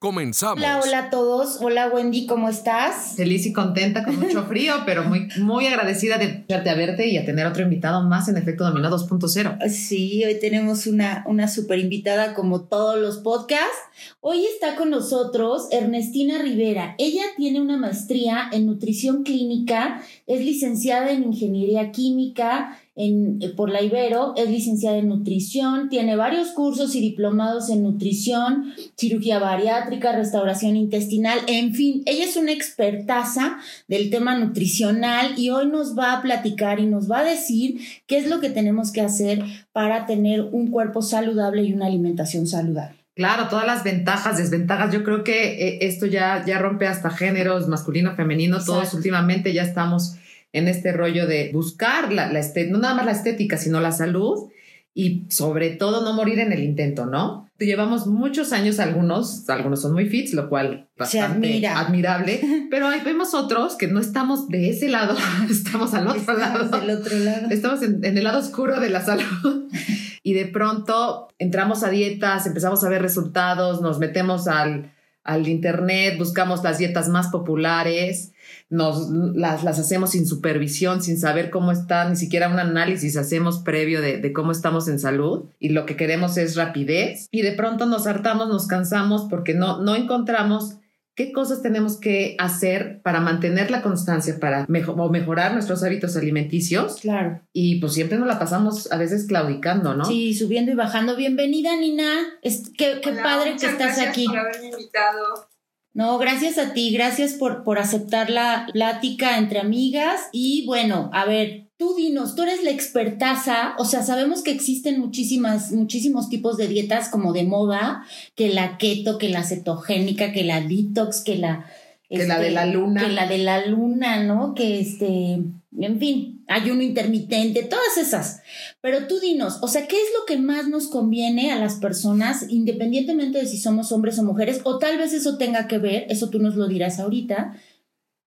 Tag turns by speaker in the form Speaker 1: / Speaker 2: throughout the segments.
Speaker 1: Comenzamos.
Speaker 2: Hola, hola a todos. Hola Wendy, ¿cómo estás?
Speaker 3: Feliz y contenta, con mucho frío, pero muy, muy agradecida de verte a verte y a tener otro invitado más en Efecto Dominó 2.0.
Speaker 2: Sí, hoy tenemos una, una super invitada como todos los podcasts. Hoy está con nosotros Ernestina Rivera. Ella tiene una maestría en nutrición clínica, es licenciada en ingeniería química eh, por la Ibero, es licenciada en nutrición, tiene varios cursos y diplomados en nutrición, cirugía bariátrica, restauración intestinal, en fin, ella es una expertaza del tema nutricional y hoy nos va a platicar y nos va a decir qué es lo que tenemos que hacer para tener un cuerpo saludable y una alimentación saludable.
Speaker 3: Claro, todas las ventajas, desventajas. Yo creo que eh, esto ya, ya rompe hasta géneros, masculino, femenino. Todos últimamente ya estamos en este rollo de buscar la, la no nada más la estética, sino la salud y sobre todo no morir en el intento, ¿no? Llevamos muchos años algunos, algunos son muy fits, lo cual bastante admirable, pero hay, vemos otros que no estamos de ese lado, estamos al otro lado.
Speaker 2: Del otro lado.
Speaker 3: Estamos en, en el lado oscuro de la salud y de pronto entramos a dietas, empezamos a ver resultados, nos metemos al, al internet, buscamos las dietas más populares nos las, las, hacemos sin supervisión, sin saber cómo están, ni siquiera un análisis hacemos previo de, de, cómo estamos en salud y lo que queremos es rapidez y de pronto nos hartamos, nos cansamos porque no, no encontramos qué cosas tenemos que hacer para mantener la constancia, para o mejorar nuestros hábitos alimenticios.
Speaker 2: Claro.
Speaker 3: Y pues siempre nos la pasamos a veces claudicando, ¿no?
Speaker 2: Sí, subiendo y bajando. Bienvenida, Nina. Es, qué, qué padre que estás aquí.
Speaker 4: Por haberme invitado.
Speaker 2: No, gracias a ti, gracias por, por aceptar la plática entre amigas. Y bueno, a ver, tú dinos, tú eres la expertaza, o sea, sabemos que existen muchísimas, muchísimos tipos de dietas como de moda, que la keto, que la cetogénica, que la detox, que la...
Speaker 3: Que la de la este, luna.
Speaker 2: Que la de la luna, ¿no? Que este, en fin, ayuno intermitente, todas esas. Pero tú dinos, o sea, ¿qué es lo que más nos conviene a las personas, independientemente de si somos hombres o mujeres? O tal vez eso tenga que ver, eso tú nos lo dirás ahorita.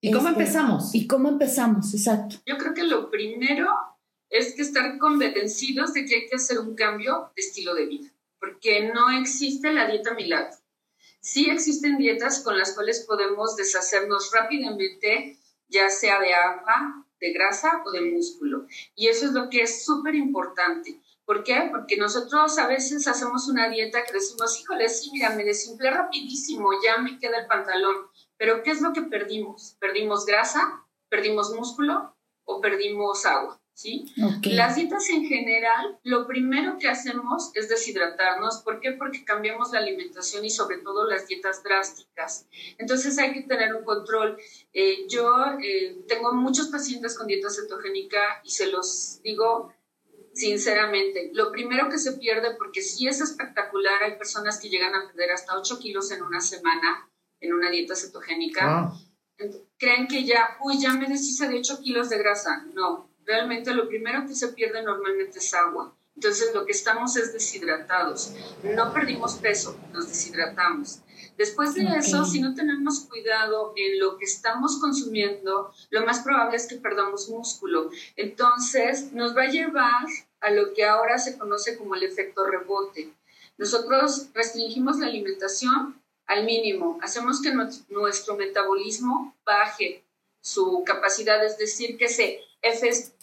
Speaker 3: ¿Y cómo este, empezamos?
Speaker 2: ¿Y cómo empezamos? Exacto.
Speaker 4: Yo creo que lo primero es que estar convencidos de que hay que hacer un cambio de estilo de vida, porque no existe la dieta milagro. Sí existen dietas con las cuales podemos deshacernos rápidamente, ya sea de agua, de grasa o de músculo. Y eso es lo que es súper importante. ¿Por qué? Porque nosotros a veces hacemos una dieta que decimos, híjole, sí, mira, me desinflé rapidísimo, ya me queda el pantalón. Pero ¿qué es lo que perdimos? ¿Perdimos grasa? ¿Perdimos músculo? ¿O perdimos agua? ¿sí? Las dietas en general, lo primero que hacemos es deshidratarnos. ¿Por qué? Porque cambiamos la alimentación y sobre todo las dietas drásticas. Entonces hay que tener un control. Eh, yo eh, tengo muchos pacientes con dieta cetogénica y se los digo sinceramente. Lo primero que se pierde, porque sí es espectacular, hay personas que llegan a perder hasta 8 kilos en una semana en una dieta cetogénica. Creen que ya, uy, ya me deshice de 8 kilos de grasa. No, realmente lo primero que se pierde normalmente es agua. Entonces lo que estamos es deshidratados. No perdimos peso, nos deshidratamos. Después de eso, si no tenemos cuidado en lo que estamos consumiendo, lo más probable es que perdamos músculo. Entonces nos va a llevar a lo que ahora se conoce como el efecto rebote. Nosotros restringimos la alimentación al mínimo, hacemos que nuestro metabolismo baje su capacidad, es decir, que se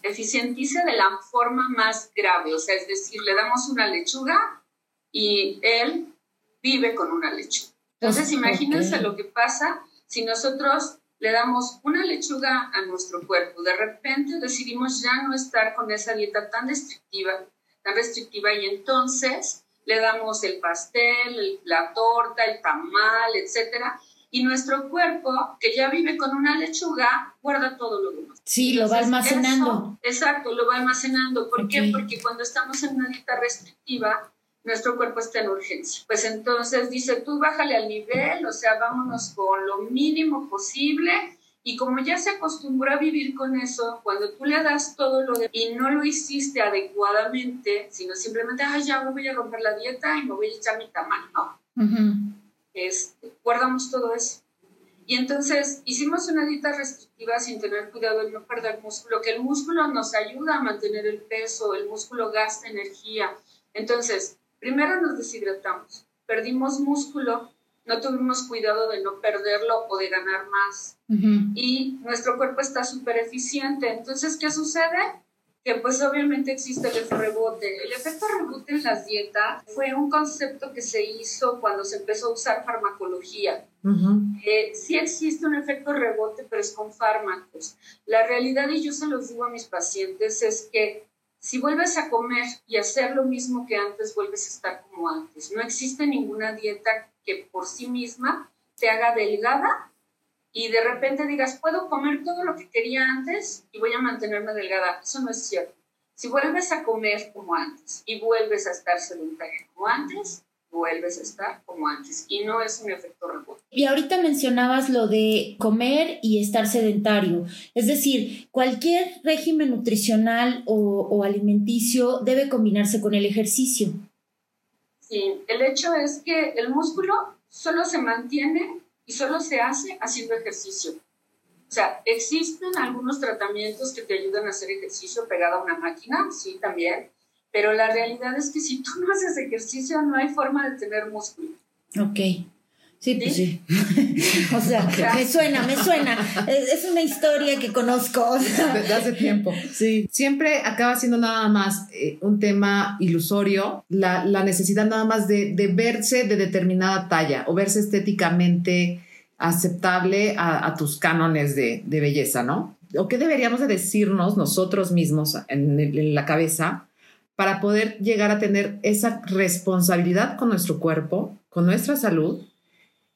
Speaker 4: eficientice de la forma más grave, o sea, es decir, le damos una lechuga y él vive con una lechuga. Entonces, imagínense lo que pasa si nosotros le damos una lechuga a nuestro cuerpo. De repente decidimos ya no estar con esa dieta tan restrictiva, tan restrictiva y entonces le damos el pastel, la torta, el tamal, etcétera, y nuestro cuerpo, que ya vive con una lechuga, guarda todo lo demás.
Speaker 2: Sí, lo va almacenando.
Speaker 4: exacto, lo va almacenando. ¿Por qué? Porque cuando estamos en una dieta restrictiva, nuestro cuerpo está en urgencia. Pues entonces dice, tú bájale al nivel, o sea, vámonos con lo mínimo posible Y como ya se acostumbró a vivir con eso, cuando tú le das todo lo de y no lo hiciste adecuadamente, sino simplemente, ay, ya me voy a romper la dieta y me voy a echar mi tamal, ¿no? este, guardamos todo eso. Y entonces hicimos una dieta restrictiva sin tener cuidado de no perder músculo, que el músculo nos ayuda a mantener el peso, el músculo gasta energía. Entonces, primero nos deshidratamos, perdimos músculo, no tuvimos cuidado de no perderlo o de ganar más. Y nuestro cuerpo está súper eficiente. Entonces, ¿qué sucede? Que pues obviamente existe el efecto rebote. El efecto rebote en las dietas fue un concepto que se hizo cuando se empezó a usar farmacología. Eh, sí existe un efecto rebote, pero es con fármacos. La realidad, y yo se los digo a mis pacientes, es que si vuelves a comer y hacer lo mismo que antes, vuelves a estar como antes. No existe ninguna dieta que por sí misma te haga delgada y de repente digas, puedo comer todo lo que quería antes y voy a mantenerme delgada. Eso no es cierto. Si vuelves a comer como antes y vuelves a estar sedentaria como antes, vuelves a estar como antes y no es un efecto rebote.
Speaker 2: Y ahorita mencionabas lo de comer y estar sedentario, es decir, cualquier régimen nutricional o, o alimenticio debe combinarse con el ejercicio.
Speaker 4: Sí, el hecho es que el músculo solo se mantiene y solo se hace haciendo ejercicio. O sea, existen algunos tratamientos que te ayudan a hacer ejercicio pegado a una máquina, sí, también, pero la realidad es que si tú no haces ejercicio no hay forma de tener músculo.
Speaker 2: Ok. Sí, pues sí. o sea, me suena, me suena. Es, una historia que conozco.
Speaker 3: Desde hace tiempo. Sí. Siempre acaba siendo nada más eh, un tema ilusorio, la, la necesidad nada más de, de, verse de determinada talla o verse estéticamente aceptable a, a tus cánones de, de, belleza, ¿no? ¿O qué deberíamos de decirnos nosotros mismos en, en la cabeza para poder llegar a tener esa responsabilidad con nuestro cuerpo, con nuestra salud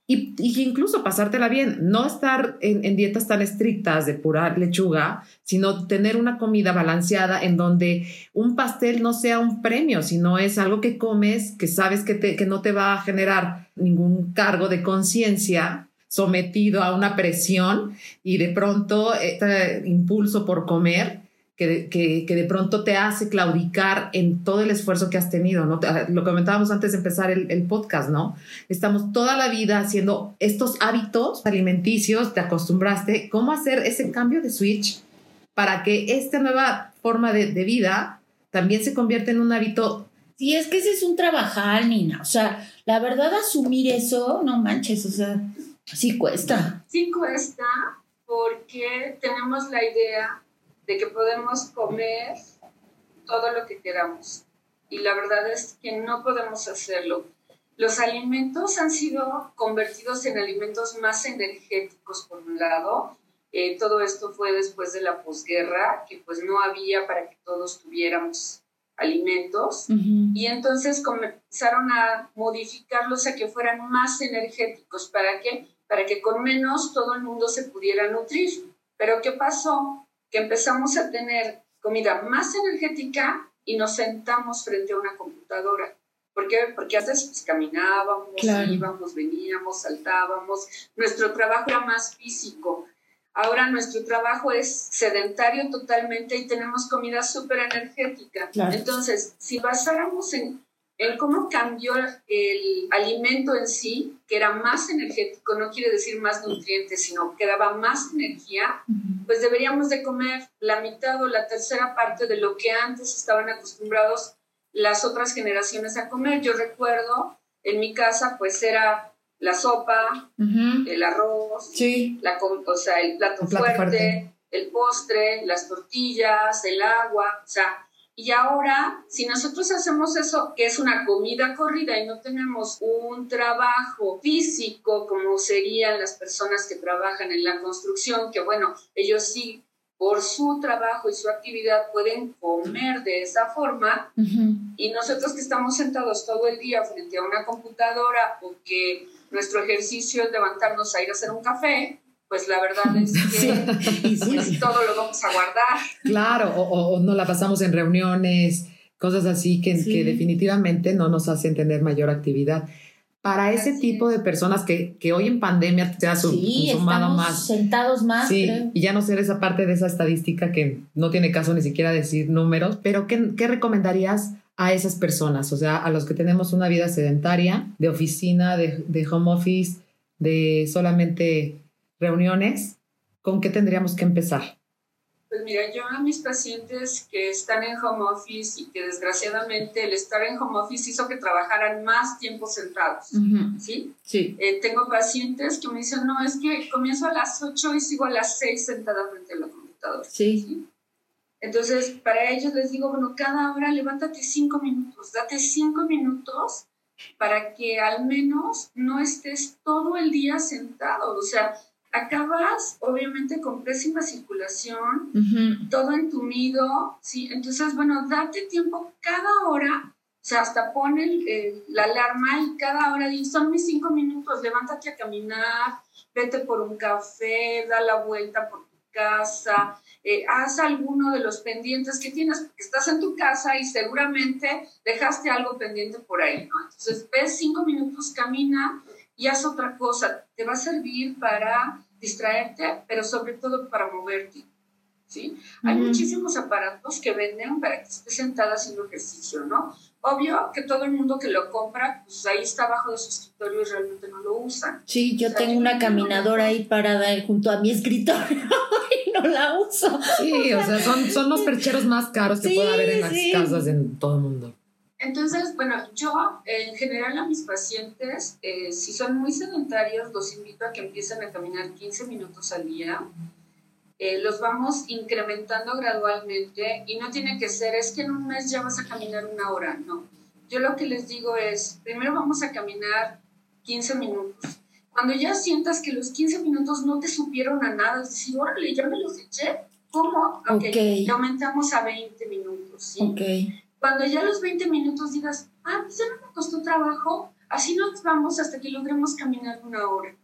Speaker 3: y, incluso pasártela bien, no estar en, dietas tan estrictas de pura lechuga, sino tener una comida balanceada en donde un pastel no sea un premio, sino es algo que comes, que sabes que, que no te va a generar ningún cargo de conciencia sometido a una presión y de pronto este impulso por comer que, que, de pronto te hace claudicar en todo el esfuerzo que has tenido, ¿no? Lo comentábamos antes de empezar el, el, podcast, ¿no? Estamos toda la vida haciendo estos hábitos alimenticios, te acostumbraste, ¿cómo hacer ese cambio de switch para que esta nueva forma de, de vida también se convierta en un hábito?
Speaker 2: Sí, es que ese es un trabajar, Nina. O sea, la verdad, asumir eso, no manches, o sea, sí cuesta.
Speaker 4: Sí cuesta porque tenemos la idea de que podemos comer todo lo que queramos. Y la verdad es que no podemos hacerlo. Los alimentos han sido convertidos en alimentos más energéticos, por un lado. Eh, todo esto fue después de la posguerra, que pues no había para que todos tuviéramos alimentos. Y entonces comenzaron a modificarlos a que fueran más energéticos. ¿Para qué? Para que con menos todo el mundo se pudiera nutrir. Pero ¿qué pasó? Que empezamos a tener comida más energética y nos sentamos frente a una computadora. ¿Por qué? Porque antes pues, caminábamos, íbamos, veníamos, saltábamos. Nuestro trabajo era más físico. Ahora nuestro trabajo es sedentario totalmente y tenemos comida súper energética. Entonces, si basáramos en en cómo cambió el alimento en sí, que era más energético, no quiere decir más nutrientes, sino que daba más energía, pues deberíamos de comer la mitad o la tercera parte de lo que antes estaban acostumbrados las otras generaciones a comer. Yo recuerdo, en mi casa, pues era la sopa, el arroz, la, o sea, el plato, fuerte, el postre, las tortillas, el agua, o sea, y ahora, si nosotros hacemos eso, que es una comida corrida y no tenemos un trabajo físico como serían las personas que trabajan en la construcción, que bueno, ellos sí, por su trabajo y su actividad pueden comer de esa forma, y nosotros que estamos sentados todo el día frente a una computadora o que nuestro ejercicio es levantarnos a ir a hacer un café, pues la verdad es que pues, todo lo vamos a guardar.
Speaker 3: Claro, o, no la pasamos en reuniones, cosas así que, que definitivamente no nos hacen tener mayor actividad. para ese
Speaker 4: Así
Speaker 3: tipo de personas que, que hoy en pandemia se ha su-
Speaker 2: Sí,
Speaker 3: consumado
Speaker 2: estamos
Speaker 3: más.
Speaker 2: sentados más.
Speaker 3: Sí,
Speaker 2: creo.
Speaker 3: y ya no ser esa parte de esa estadística que no tiene caso ni siquiera decir números, pero ¿qué, qué recomendarías a esas personas? O sea, a los que tenemos una vida sedentaria, de oficina, de, de home office, de solamente reuniones, ¿con qué tendríamos que empezar?
Speaker 4: Pues mira, yo a mis pacientes que están en home office y que desgraciadamente el estar en home office hizo que trabajaran más tiempo sentados,
Speaker 2: Ujú,
Speaker 4: ¿sí?
Speaker 2: Sí.
Speaker 4: Eh, tengo pacientes que me dicen, no, es que comienzo a las 8 y sigo a las 6 sentada frente a la computadora.
Speaker 2: Sí.
Speaker 4: ¿sí? Entonces, para ellos les digo, bueno, cada hora levántate 5 minutos, date 5 minutos para que al menos no estés todo el día sentado. O sea, acabas obviamente con pésima circulación, todo entumido, ¿sí? Entonces, bueno, date tiempo cada hora, o sea, hasta pon el- el- la alarma y cada hora di, son mis cinco minutos, levántate a caminar, vete por un café, da la vuelta por tu casa, eh, haz alguno de los pendientes que tienes, porque estás en tu casa y seguramente dejaste algo pendiente por ahí, ¿no? Entonces, ves cinco minutos, camina y haz otra cosa, te va a servir para distraerte, pero sobre todo para moverte. ¿sí? Hay muchísimos aparatos que venden para que estés sentada haciendo ejercicio, ¿no? Obvio que todo el mundo que lo compra, pues ahí está abajo de su escritorio y realmente no lo usa.
Speaker 2: Sí, yo
Speaker 4: O sea,
Speaker 2: tengo
Speaker 4: yo
Speaker 2: una caminadora ahí parada junto a mi escritorio y no la uso.
Speaker 3: Sí, o sea, son, son los percheros más caros que
Speaker 2: Sí,
Speaker 3: puede haber en las
Speaker 2: sí.
Speaker 3: casas en todo el mundo.
Speaker 4: Entonces, bueno, yo en general a mis pacientes, eh, si son muy sedentarios, los invito a que empiecen a caminar 15 minutos al día. Eh, los vamos incrementando gradualmente y no tiene que ser, es que en un mes ya vas a caminar una hora, no. Yo lo que les digo es, primero vamos a caminar 15 minutos. Cuando ya sientas que los 15 minutos no te supieron a nada, es decir, órale, ya me los eché, ¿cómo? Ok,
Speaker 2: Ok.
Speaker 4: y aumentamos a 20 minutos, ¿sí?
Speaker 2: Ok.
Speaker 4: Cuando ya los 20 minutos digas, ah, pues ya no me costó trabajo, así nos vamos hasta que logremos caminar una hora.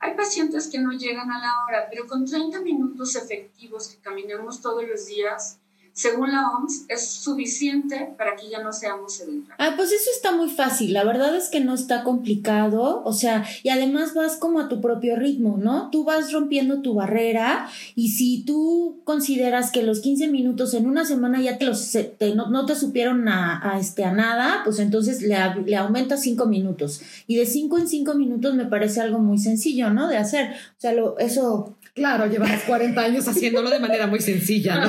Speaker 4: Hay pacientes que no llegan a la hora, pero con 30 minutos efectivos que caminemos todos los días, según la OMS, es suficiente para que ya no seamos sedentarios.
Speaker 2: Ah, pues eso está muy fácil. La verdad es que no está complicado. O sea, y además vas como a tu propio ritmo, ¿no? Tú vas rompiendo tu barrera y si tú consideras que los 15 minutos en una semana ya te los te- no, no te supieron a, este, a nada, pues entonces le, le aumentas 5 minutos. Y de 5 en 5 minutos me parece algo muy sencillo, ¿no? De hacer. O sea, lo, eso.
Speaker 3: Claro, llevas 40 años haciéndolo de manera muy sencilla, ¿no?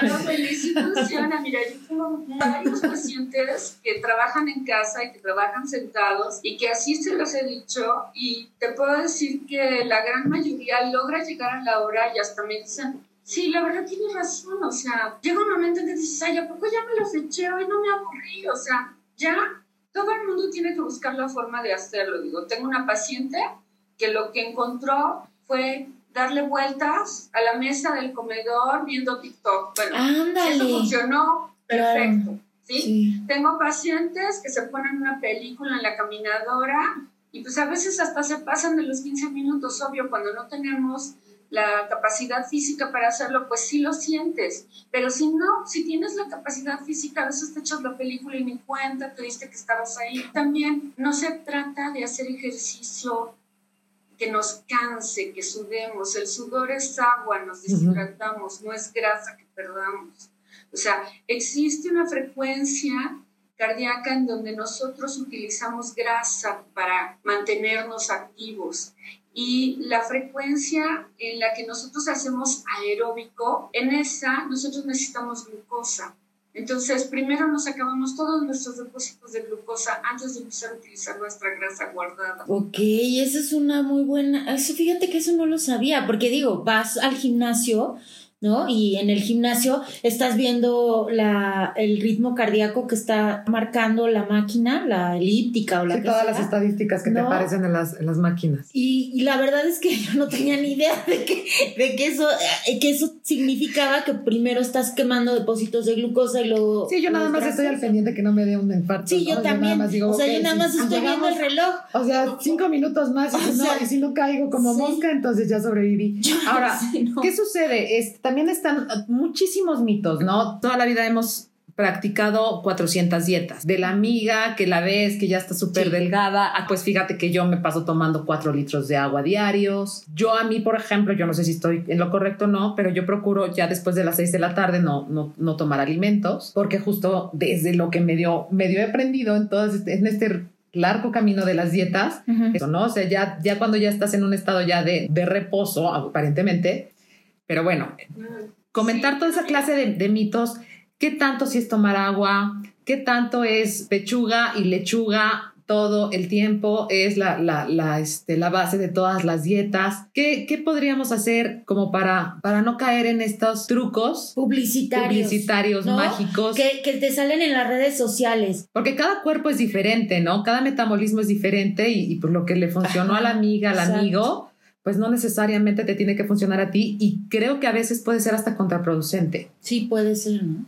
Speaker 4: Pero feliz y funciona. Mira, yo tengo varios pacientes que trabajan en casa y que trabajan sentados y que así se los he dicho y te puedo decir que la gran mayoría logra llegar a la hora y hasta me dicen, sí, la verdad tienes razón, o sea, llega un momento en que dices, ay, ¿a poco ya me los eché? Hoy no me aburrí, o sea, ya todo el mundo tiene que buscar la forma de hacerlo. Digo, tengo una paciente que lo que encontró fue darle vueltas a la mesa del comedor viendo TikTok. Bueno, si eso
Speaker 2: Ándale.
Speaker 4: funcionó,
Speaker 2: Claro.
Speaker 4: perfecto. ¿sí?
Speaker 2: Sí.
Speaker 4: Tengo pacientes que se ponen una película en la caminadora y pues a veces hasta se pasan de los 15 minutos, obvio, cuando no tenemos la capacidad física para hacerlo, pues sí lo sientes. Pero si no, si tienes la capacidad física, a veces te echas la película y ni cuenta, te diste que estabas ahí. También no se trata de hacer ejercicio que nos canse, que sudemos. El sudor es agua, nos deshidratamos, no es grasa que perdamos. O sea, existe una frecuencia cardíaca en donde nosotros utilizamos grasa para mantenernos activos y la frecuencia en la que nosotros hacemos aeróbico, en esa nosotros necesitamos glucosa. Entonces, primero nos acabamos todos nuestros depósitos de glucosa antes de empezar a utilizar nuestra grasa guardada.
Speaker 2: Ok, esa es una muy buena. Eso, fíjate que eso no lo sabía, porque digo, vas al gimnasio, ¿no? Y en el gimnasio estás viendo la, el ritmo cardíaco que está marcando la máquina, la elíptica o la
Speaker 3: Sí,
Speaker 2: que
Speaker 3: todas
Speaker 2: sea.
Speaker 3: las estadísticas que te aparecen en las, en las máquinas.
Speaker 2: Y, y la verdad es que yo no tenía ni idea de que, de que eso, eh, que eso significaba que primero estás quemando depósitos de glucosa y luego.
Speaker 3: Sí, yo nada más estoy al pendiente que no me dé un infarto.
Speaker 2: Sí,
Speaker 3: ¿no?
Speaker 2: yo también.
Speaker 3: más digo,
Speaker 2: o sea, yo nada más estoy viendo
Speaker 3: llegamos-
Speaker 2: el reloj.
Speaker 3: O sea, cinco minutos más y,
Speaker 2: O
Speaker 3: no, y si no caigo como
Speaker 2: sí.
Speaker 3: mosca, entonces ya sobreviví. Ahora. ¿qué sucede? También están muchísimos mitos, ¿no? Toda la vida hemos practicado 400 dietas. De la amiga que la ves, que ya está súper delgada, ah, pues fíjate que yo me paso tomando 4 litros de agua diarios. Yo a mí, por ejemplo, yo no sé si estoy en lo correcto o no, pero yo procuro ya después de las 6 de la tarde no, no, no tomar alimentos, porque justo desde lo que medio, medio he aprendido en, todo este, en este largo camino de las dietas, eso, ¿no? O sea, ya, ya cuando ya estás en un estado ya de, de reposo, aparentemente, pero bueno, comentar toda esa clase de, de mitos qué tanto si es tomar agua, qué tanto es pechuga y lechuga todo el tiempo, es la, la, la, este, la base de todas las dietas. ¿Qué, ¿Qué, podríamos hacer como para, para no caer en estos trucos
Speaker 2: publicitarios,
Speaker 3: publicitarios mágicos?
Speaker 2: Que, que, te salen en las redes sociales.
Speaker 3: Porque cada cuerpo es diferente, ¿no? Cada metabolismo es diferente y, y por lo que le funcionó a la amiga, al Exacto. amigo, pues no necesariamente te tiene que funcionar a ti y creo que a veces puede ser hasta contraproducente.
Speaker 2: Sí, puede ser, ¿no?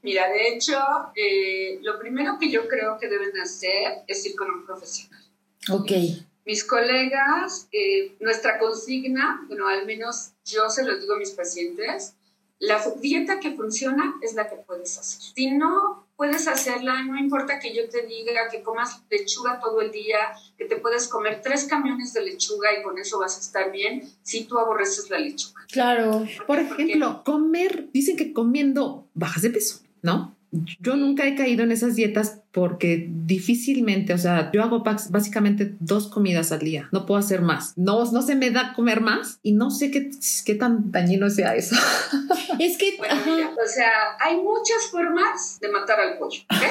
Speaker 4: Mira, de hecho, eh, lo primero que yo creo que deben hacer es ir con un profesional.
Speaker 2: Ok.
Speaker 4: Mis colegas, eh, nuestra consigna, bueno, al menos yo se lo digo a mis pacientes, la dieta que funciona es la que puedes hacer. Si no puedes hacerla, no importa que yo te diga que comas lechuga todo el día, que te puedes comer tres camiones de lechuga y con eso vas a estar bien, si tú aborreces la lechuga.
Speaker 2: Claro.
Speaker 3: Por, Por ejemplo, comer, dicen que comiendo bajas de peso. ¿no? Yo nunca he caído en esas dietas porque difícilmente, o sea, yo hago básicamente dos comidas al día, no puedo hacer más. No, no se me da comer más y no sé qué, qué tan dañino sea eso.
Speaker 2: Es que,
Speaker 4: bueno, mira, o sea, hay muchas formas de matar al pollo. ¿okay?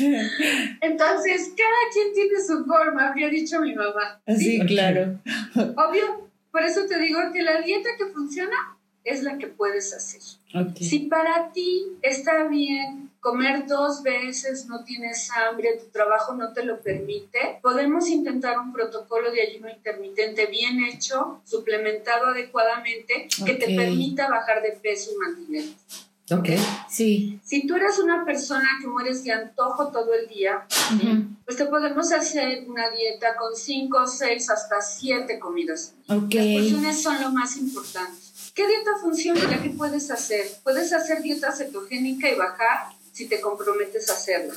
Speaker 4: Entonces, cada quien tiene su forma, habría dicho mi mamá.
Speaker 2: Sí, sí claro.
Speaker 4: Obvio, por eso te digo que la dieta que funciona es la que puedes hacer.
Speaker 2: Okay.
Speaker 4: Si para ti está bien comer dos veces, no tienes hambre, tu trabajo no te lo permite, podemos intentar un protocolo de ayuno intermitente bien hecho, suplementado adecuadamente, que te permita bajar de peso y mantenerte.
Speaker 3: Ok.
Speaker 2: Sí.
Speaker 4: Si tú eres una persona que mueres de antojo todo el día, uh -huh. pues te podemos hacer una dieta con cinco, seis, hasta siete comidas.
Speaker 2: Okay.
Speaker 4: Las porciones son lo más importante. ¿Qué dieta funciona? ¿La que puedes hacer? Puedes hacer dieta cetogénica y bajar si te comprometes a hacerla.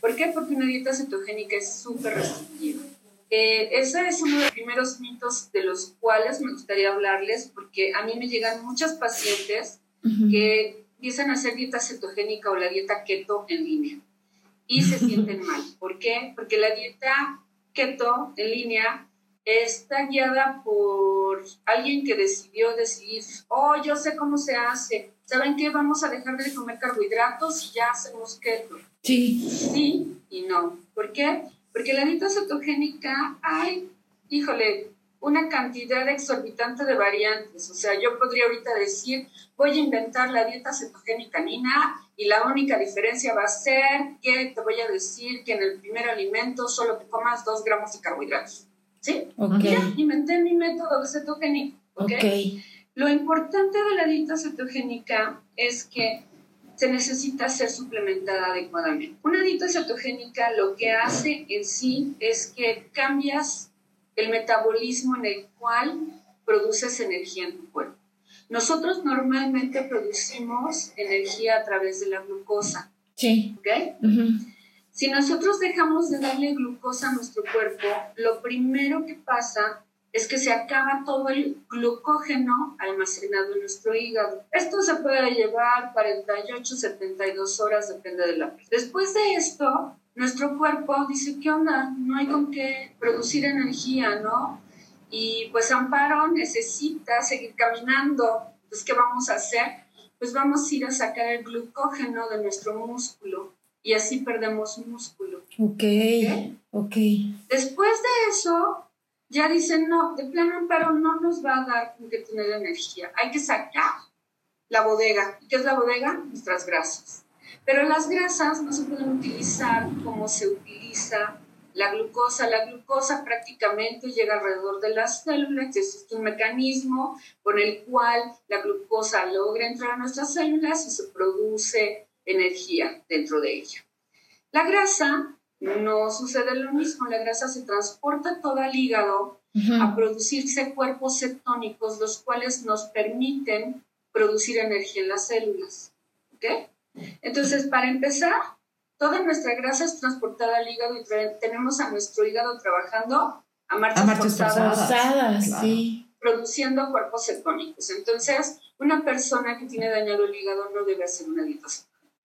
Speaker 4: ¿Por qué? Porque una dieta cetogénica es súper restrictiva. Eh, ese es uno de los primeros mitos de los cuales me gustaría hablarles, porque a mí me llegan muchas pacientes uh -huh. que empiezan a hacer dieta cetogénica o la dieta keto en línea y se sienten mal. ¿Por qué? Porque la dieta keto en línea está guiada por alguien que decidió decir, oh, yo sé cómo se hace, ¿saben qué? Vamos a dejar de comer carbohidratos y ya hacemos keto.
Speaker 2: Sí.
Speaker 4: Sí y no. ¿Por qué? Porque la dieta cetogénica hay, híjole, una cantidad exorbitante de variantes. O sea, yo podría ahorita decir, voy a inventar la dieta cetogénica Nina y la única diferencia va a ser que te voy a decir que en el primer alimento solo te comas dos gramos de carbohidratos. ¿Sí?
Speaker 2: Ok.
Speaker 4: Ya inventé mi método cetogénico. ¿okay?
Speaker 2: ok.
Speaker 4: Lo importante de la dieta cetogénica es que se necesita ser suplementada adecuadamente. Una dieta cetogénica lo que hace en sí es que cambias el metabolismo en el cual produces energía en tu cuerpo. Nosotros normalmente producimos energía a través de la glucosa.
Speaker 2: Sí.
Speaker 4: ¿Ok?
Speaker 2: Uh -huh.
Speaker 4: Si nosotros dejamos de darle glucosa a nuestro cuerpo, lo primero que pasa es que se acaba todo el glucógeno almacenado en nuestro hígado. Esto se puede llevar 48, 72 horas, depende de la Después de esto, nuestro cuerpo dice, ¿qué onda? No hay con qué producir energía, ¿no? Y pues Amparo necesita seguir caminando. Entonces, ¿qué vamos a hacer? Pues vamos a ir a sacar el glucógeno de nuestro músculo y así perdemos músculo.
Speaker 2: Ok, ok.
Speaker 4: Después de eso, ya dicen, no, de plano Amparo no nos va a dar que tener energía. Hay que sacar la bodega. ¿Qué es la bodega? Nuestras grasas. Pero las grasas no se pueden utilizar como se utiliza la glucosa. La glucosa prácticamente llega alrededor de las células, existe un mecanismo con el cual la glucosa logra entrar a nuestras células y se produce energía dentro de ella. La grasa no sucede lo mismo, la grasa se transporta todo al hígado uh -huh. a producirse cuerpos cetónicos, los cuales nos permiten producir energía en las células. ¿Ok? Entonces, para empezar, toda nuestra grasa es transportada al hígado y tenemos a nuestro hígado trabajando a marchas,
Speaker 2: forzadas, sí.
Speaker 4: produciendo cuerpos cetónicos. Entonces, una persona que tiene dañado el hígado no debe hacer una dieta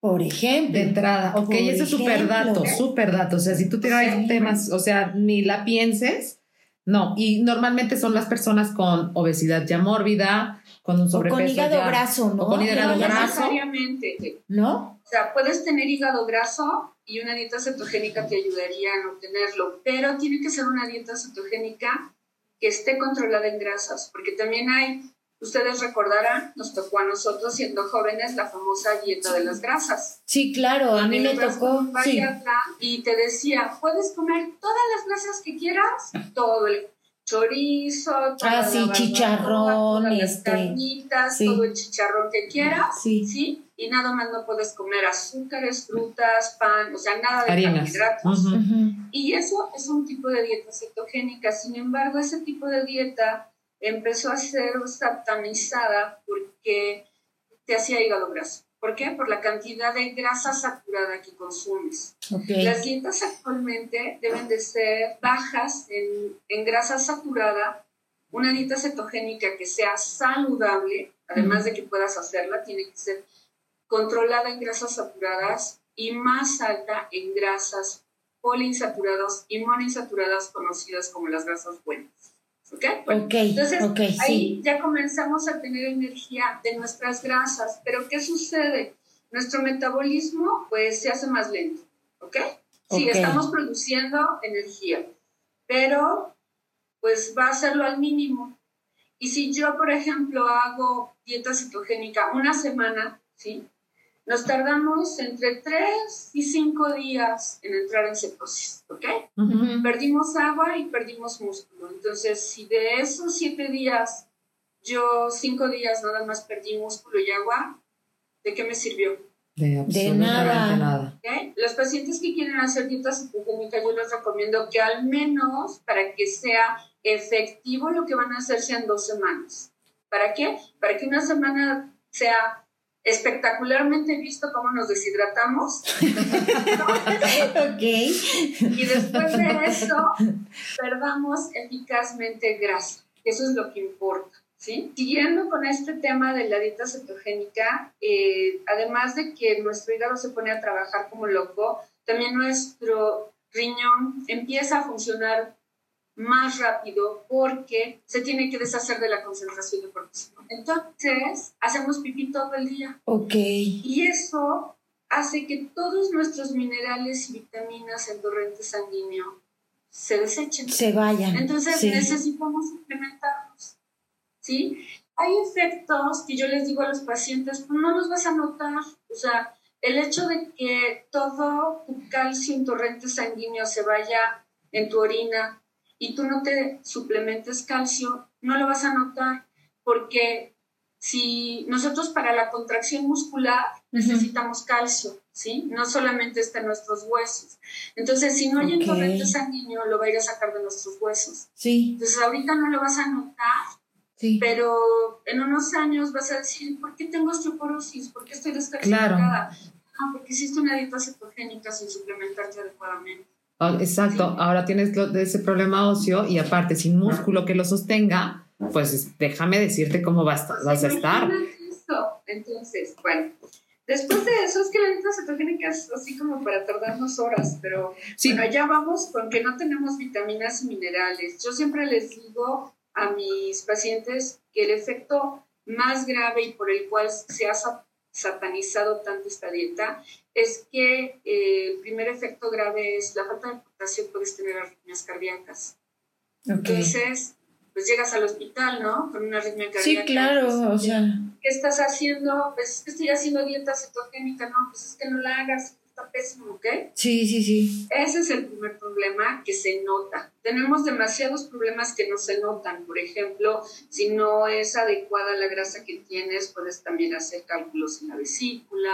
Speaker 2: por ejemplo.
Speaker 3: De entrada. Ok, ese es súper dato, súper dato. O sea, si tú tienes temas, o sea, ni la pienses, no. Y normalmente son las personas con obesidad ya mórbida, con un sobrepeso.
Speaker 2: con hígado graso, ¿no? con
Speaker 4: hígado no graso. Necesariamente.
Speaker 2: ¿No?
Speaker 4: O sea, puedes tener hígado graso y una dieta cetogénica te ayudaría a no tenerlo, pero tiene que ser una dieta cetogénica que esté controlada en grasas, porque también hay Ustedes recordarán, nos tocó a nosotros siendo jóvenes la famosa dieta de las grasas.
Speaker 2: Sí, claro, a mí me tocó. Sí.
Speaker 4: Y te decía, puedes comer todas las grasas que quieras, todo el chorizo,
Speaker 2: ah, sí, chicharrón, todas las este,
Speaker 4: carnitas, todo el chicharrón que quieras, sí. Y nada más no puedes comer azúcares, frutas, pan, o sea, nada de carbohidratos. Y eso es un tipo de dieta cetogénica. Sin embargo, ese tipo de dieta empezó a ser satanizada porque te hacía hígado graso. ¿Por qué? Por la cantidad de grasa saturada que consumes. Las dietas actualmente deben de ser bajas en, en, grasa saturada. Una dieta cetogénica que sea saludable, además de que puedas hacerla, tiene que ser controlada en grasas saturadas y más alta en grasas poliinsaturadas y monoinsaturadas conocidas como las grasas buenas. ¿Ok? entonces ahí ya comenzamos a tener energía de nuestras grasas, pero ¿qué sucede? Nuestro metabolismo pues se hace más lento, ¿ok? Sí, estamos produciendo energía, pero pues va a hacerlo al mínimo. Y si yo, por ejemplo, hago dieta cetogénica una semana, ¿sí? Nos tardamos entre 3 y 5 días en entrar en cetosis, ¿ok? Perdimos agua y perdimos músculo. Entonces, si de esos 7 días yo 5 días nada más perdí músculo y agua, ¿de qué me sirvió?
Speaker 2: De, nada.
Speaker 4: Los pacientes que quieren hacer dieta cetogénica, yo les recomiendo que al menos para que sea efectivo lo que van a hacer sean dos semanas. ¿Para qué? Para que una semana sea espectacularmente visto cómo nos deshidratamos.
Speaker 2: ok.
Speaker 4: Y después de eso, perdamos eficazmente grasa. Eso es lo que importa. ¿sí? Siguiendo con este tema de la dieta cetogénica, eh, además de que nuestro hígado se pone a trabajar como loco, también nuestro riñón empieza a funcionar más rápido porque se tiene que deshacer de la concentración de cortisol. Entonces, hacemos pipí todo el día.
Speaker 2: Ok.
Speaker 4: Y eso hace que todos nuestros minerales y vitaminas en torrente sanguíneo se desechen.
Speaker 2: Se vayan.
Speaker 4: Entonces, necesitamos implementarlos. ¿Sí? Hay efectos que yo les digo a los pacientes, pues no los vas a notar. O sea, el hecho de que todo tu calcio en torrente sanguíneo se vaya en tu orina y tú no te suplementes calcio, no lo vas a notar porque si nosotros para la contracción muscular necesitamos calcio, ¿sí? No solamente está en nuestros huesos. Entonces, si no hay un torrente sanguíneo, lo va a ir a sacar de nuestros huesos.
Speaker 2: Sí.
Speaker 4: Entonces, ahorita no lo vas a notar, sí. pero en unos años vas a decir, ¿por qué tengo osteoporosis? ¿Por qué estoy descalcificada? Claro. Ah, porque hiciste una dieta cetogénica sin suplementarte adecuadamente.
Speaker 3: Ah, exacto, ahora tienes ese problema óseo y aparte sin músculo que lo sostenga, pues déjame decirte cómo vas, vas a estar.
Speaker 4: Entonces, bueno, después de eso es que la dieta cetogénica es así como para tardarnos horas, pero sí. bueno, ya vamos con que no tenemos vitaminas y minerales. Yo siempre les digo a mis pacientes que el efecto más grave y por el cual se ha satanizado tanto esta dieta es que eh, el primer efecto grave es la falta de potasio, puedes tener arritmias cardíacas. Entonces, pues llegas al hospital, ¿no? Con una arritmia cardíaca.
Speaker 2: Sí, claro, o sea.
Speaker 4: ¿Qué estás haciendo? Pues es que estoy haciendo dieta cetogénica, no, pues es que no la hagas, está pésimo, ¿ok?
Speaker 2: Sí, sí, sí.
Speaker 4: Ese es el primer problema que se nota. Tenemos demasiados problemas que no se notan. Por ejemplo, si no es adecuada la grasa que tienes, puedes también hacer cálculos en la vesícula.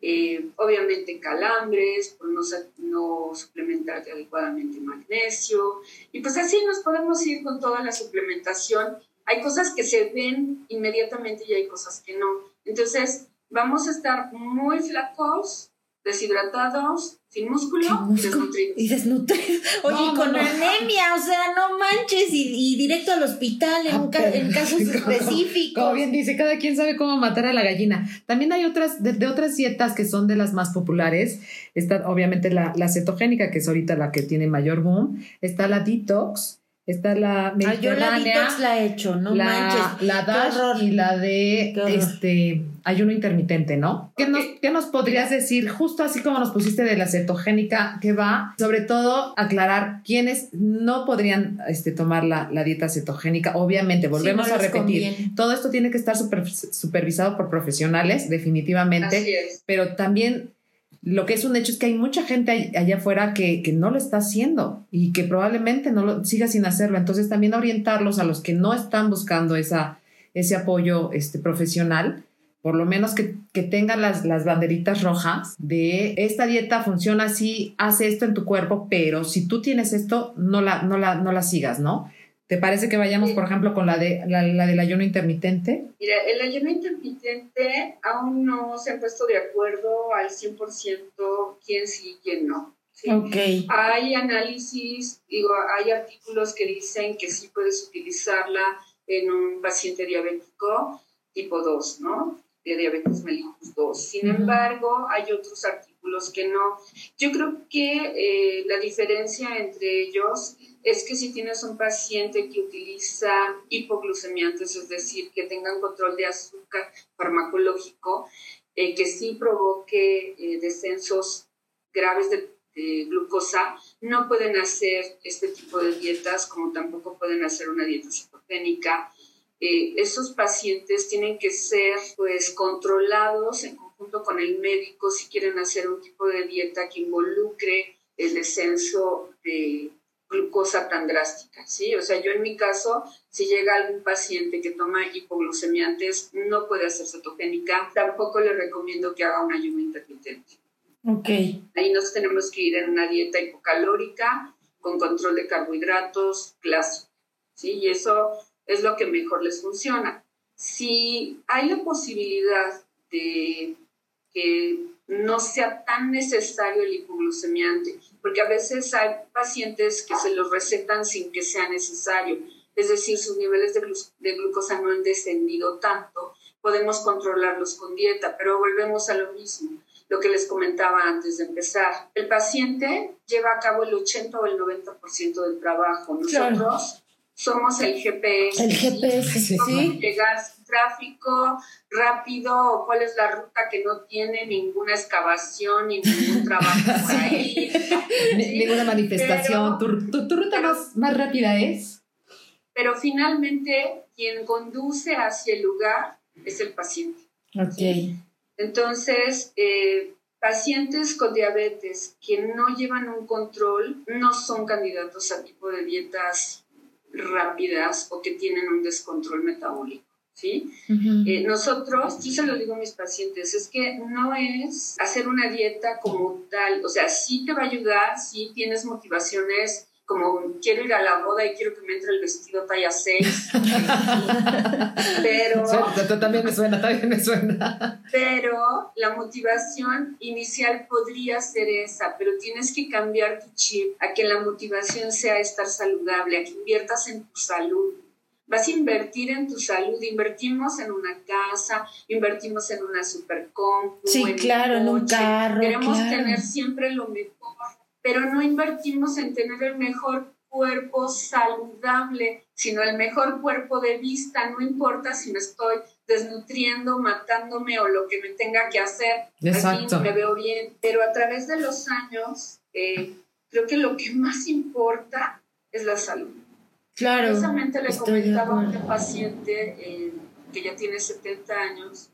Speaker 4: Eh, obviamente calambres, por no, no suplementar adecuadamente magnesio. Y pues así nos podemos ir con toda la suplementación hay cosas que se ven inmediatamente y hay cosas que no. Entonces, vamos a estar muy flacos, deshidratados, sin músculo, y desnutridos.
Speaker 2: Y desnutridos. Oye, con anemia, o sea, no manches, y, directo al hospital en, ah, casos específicos.
Speaker 3: Como bien dice, cada quien sabe cómo matar a la gallina. También hay otras, de, otras dietas que son de las más populares. Está obviamente la, la cetogénica, que es ahorita la que tiene mayor boom. Está la detox, Está la
Speaker 2: mediterránea. yo la detox la he hecho, no
Speaker 3: la,
Speaker 2: manches.
Speaker 3: La DASH y la de este ayuno intermitente, ¿no? ¿Qué, nos, ¿Qué nos podrías decir, justo así como nos pusiste de la cetogénica, que va, sobre todo, aclarar quiénes no podrían este, tomar la, la dieta cetogénica? Obviamente, volvemos a repetir, todo esto tiene que estar super, supervisado por profesionales, definitivamente, pero también lo que es un hecho es que hay mucha gente allá afuera que, no lo está haciendo y que probablemente no lo siga sin hacerlo. Entonces también orientarlos a los que no están buscando esa, ese apoyo este, profesional, por lo menos que, tengan las, las, banderitas rojas de esta dieta funciona así, hace esto en tu cuerpo, pero si tú tienes esto, no la, no la, no la sigas, ¿no? ¿Te parece que vayamos, por ejemplo, con la, de, la, del ayuno intermitente?
Speaker 4: Mira, el ayuno intermitente aún no se han puesto de acuerdo al 100% quién sí y quién no.
Speaker 2: Okay.
Speaker 4: Hay análisis, digo, hay artículos que dicen que sí puedes utilizarla en un paciente diabético tipo 2, ¿no? De diabetes mellitus 2. Sin embargo, hay otros artículos que no. Yo creo que eh, la diferencia entre ellos es que si tienes un paciente que utiliza hipoglucemiantes, es decir, que tengan control de azúcar farmacológico, eh, que sí provoque eh, descensos graves de, glucosa, no pueden hacer este tipo de dietas, como tampoco pueden hacer una dieta cetogénica. Eh, esos pacientes tienen que ser pues controlados en conjunto con el médico si quieren hacer un tipo de dieta que involucre el descenso de glucosa tan drástica, ¿sí? O sea, yo en mi caso, si llega algún paciente que toma hipoglucemiantes, no puede hacer cetogénica, tampoco le recomiendo que haga un ayuno intermitente.
Speaker 2: Ok.
Speaker 4: Ahí nos tenemos que ir en una dieta hipocalórica, con control de carbohidratos, clásico, ¿sí? Y eso es lo que mejor les funciona. Si hay la posibilidad de que no sea tan necesario el hipoglucemiante, porque a veces hay pacientes que se los recetan sin que sea necesario, es decir, sus niveles de, glucosa no han descendido tanto, podemos controlarlos con dieta, pero volvemos a lo mismo, lo que les comentaba antes de empezar. El paciente lleva a cabo el 80 o el 90% del trabajo, nosotros somos el GPS.
Speaker 2: El GPS, sí.
Speaker 4: Tráfico rápido, cuál es la ruta que no tiene ninguna excavación ni ningún trabajo por ahí.
Speaker 3: Ninguna manifestación. ¿Tu, ruta más, más rápida es?
Speaker 4: Pero finalmente quien conduce hacia el lugar es el paciente.
Speaker 2: Ok.
Speaker 4: Entonces, eh, pacientes con diabetes que no llevan un control no son candidatos a tipo de dietas rápidas o que tienen un descontrol metabólico. ¿Sí? Eh, nosotros, yo se lo digo a mis pacientes, es que no es hacer una dieta como tal, o sea, sí te va a ayudar, sí tienes motivaciones como quiero ir a la boda y quiero que me entre el vestido talla 6. pero.
Speaker 3: también me suena, también me suena.
Speaker 4: Pero la motivación inicial podría ser esa, pero tienes que cambiar tu chip a que la motivación sea estar saludable, a que inviertas en tu salud. Vas a invertir en tu salud, invertimos en una casa, invertimos en una super
Speaker 2: Sí, claro, en un carro.
Speaker 4: Queremos tener siempre lo mejor pero no invertimos en tener el mejor cuerpo saludable, sino el mejor cuerpo de vista, no importa si me estoy desnutriendo, matándome o lo que me tenga que hacer,
Speaker 3: Exacto.
Speaker 4: me veo bien, pero a través de los años, eh, creo que lo que más importa es la salud.
Speaker 2: Claro.
Speaker 4: Precisamente le comentaba a un paciente eh, que ya tiene 70 años,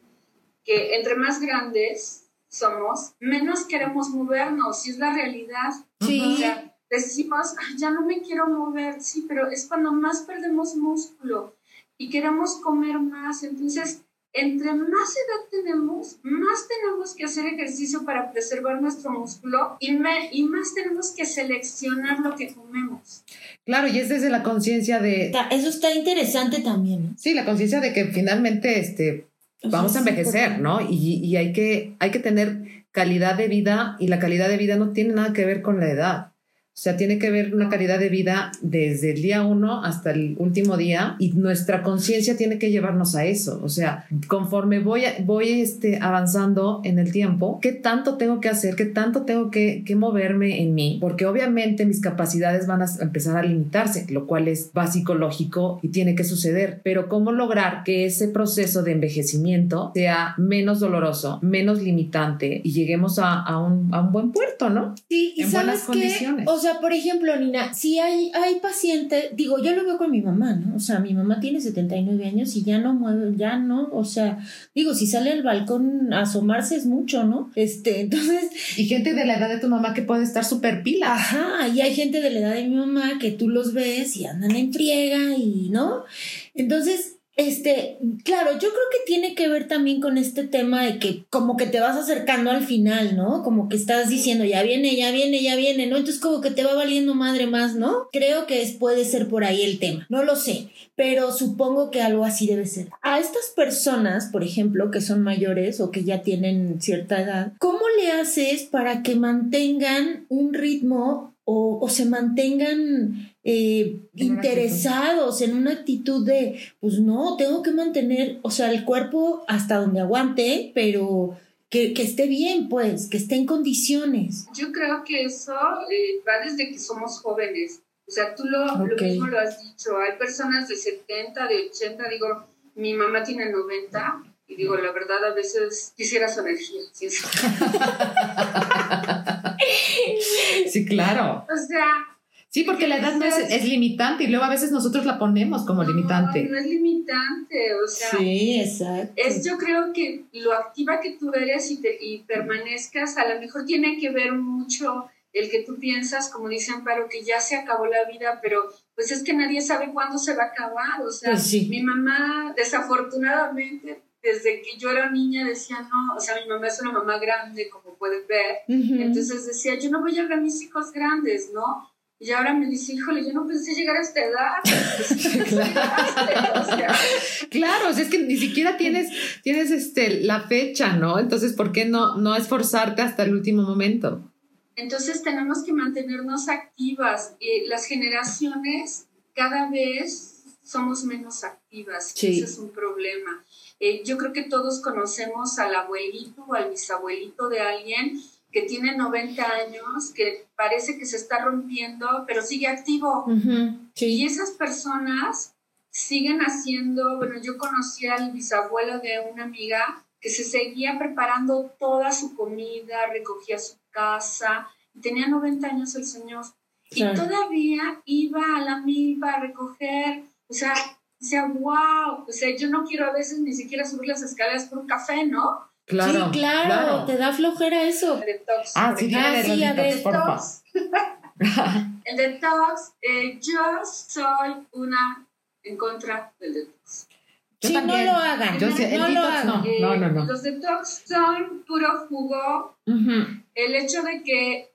Speaker 4: que entre más grandes, somos, menos queremos movernos, y es la realidad.
Speaker 2: Sí.
Speaker 4: O sea, decimos, ya no me quiero mover, sí, pero es cuando más perdemos músculo y queremos comer más. Entonces, entre más edad tenemos, más tenemos que hacer ejercicio para preservar nuestro músculo y, y más tenemos que seleccionar lo que comemos.
Speaker 3: Claro, y es desde la conciencia de...
Speaker 2: Eso está interesante también.
Speaker 3: Sí, la conciencia de que finalmente este, vamos a envejecer, ¿no? Y, y, hay, que, hay que tener calidad de vida y la calidad de vida no tiene nada que ver con la edad. O sea, tiene que ver una calidad de vida desde el día uno hasta el último día y nuestra conciencia tiene que llevarnos a eso. O sea, conforme voy, voy este, avanzando en el tiempo, ¿qué tanto tengo que hacer? ¿Qué tanto tengo que, que moverme en mí? Porque obviamente mis capacidades van a empezar a limitarse, lo cual es básico, lógico y tiene que suceder. Pero ¿cómo lograr que ese proceso de envejecimiento sea menos doloroso, menos limitante y lleguemos a, a, un, a un, buen puerto, ¿no?
Speaker 2: Sí, y en buenas condiciones. O sea, por ejemplo, Nina, si hay, hay paciente, digo, yo lo veo con mi mamá, ¿no? O sea, mi mamá tiene 79 años y ya no mueve, ya no, o sea, digo, si sale al balcón a asomarse es mucho, ¿no? Este, entonces...
Speaker 3: Y gente de la edad de tu mamá que puede estar súper pila.
Speaker 2: Ajá, y hay gente de la edad de mi mamá que tú los ves y andan en friega y, ¿no? Entonces, este, claro, yo creo que tiene que ver también con este tema de que como que te vas acercando al final, ¿no? Como que estás diciendo, ya viene, ya viene, ya viene, ¿no? Entonces como que te va valiendo madre más, ¿no? Creo que puede ser por ahí el tema, no lo sé, pero supongo que algo así debe ser. A estas personas, por ejemplo, que son mayores o que ya tienen cierta edad, ¿cómo le haces para que mantengan un ritmo o, o se mantengan eh, interesados en una actitud de, pues no, tengo que mantener, o sea, el cuerpo hasta donde aguante, pero que, que esté bien, pues, que esté en condiciones.
Speaker 4: Yo creo que eso eh, va desde que somos jóvenes. O sea, tú lo, lo, mismo lo has dicho. Hay personas de 70, de 80, digo, mi mamá tiene 90. Y digo, la verdad, a veces quisiera su energía.
Speaker 3: sí claro.
Speaker 4: O sea,
Speaker 3: Sí, porque la edad no es, limitante y luego a veces nosotros la ponemos como limitante.
Speaker 4: No es limitante, o sea.
Speaker 2: Sí, exacto.
Speaker 4: Es, yo creo que lo activa que tú eres y, y permanezcas, a lo mejor tiene que ver mucho el que tú piensas, como dice Amparo, que ya se acabó la vida, pero pues es que nadie sabe cuándo se va a acabar. O sea, pues mi mamá, desafortunadamente, desde que yo era niña decía, no, o sea, mi mamá es una mamá grande, como puedes ver. Entonces decía, yo no voy a ver a mis hijos grandes, ¿no? Y ahora me dice, híjole, yo no pensé llegar a esta edad.
Speaker 3: claro, es que ni siquiera tienes, tienes este, la fecha, ¿no? Entonces, ¿por qué no, no esforzarte hasta el último momento?
Speaker 4: Entonces tenemos que mantenernos activas. y las generaciones cada vez somos menos activas. Ese es un problema. Eh, yo creo que todos conocemos al abuelito o al bisabuelito de alguien que tiene 90 años, que parece que se está rompiendo, pero sigue activo. Y esas personas siguen haciendo, bueno, yo conocí al bisabuelo de una amiga que se seguía preparando toda su comida, recogía su casa, tenía 90 años el señor, y todavía iba a la milpa a recoger, o sea, decía, wow, o sea, yo no quiero a veces ni siquiera subir las escaleras por un café, ¿no?
Speaker 2: Claro, sí, claro, te da flojera eso.
Speaker 4: El detox.
Speaker 3: Ah, sí,
Speaker 4: ah,
Speaker 3: sí, a ver, detox.
Speaker 4: el detox, eh, yo soy una en contra del detox.
Speaker 2: Yo sí, no lo hagan.
Speaker 3: Yo sé, no, el lo hagan. No, no, no, no.
Speaker 4: Los detox son puro jugo. El hecho de que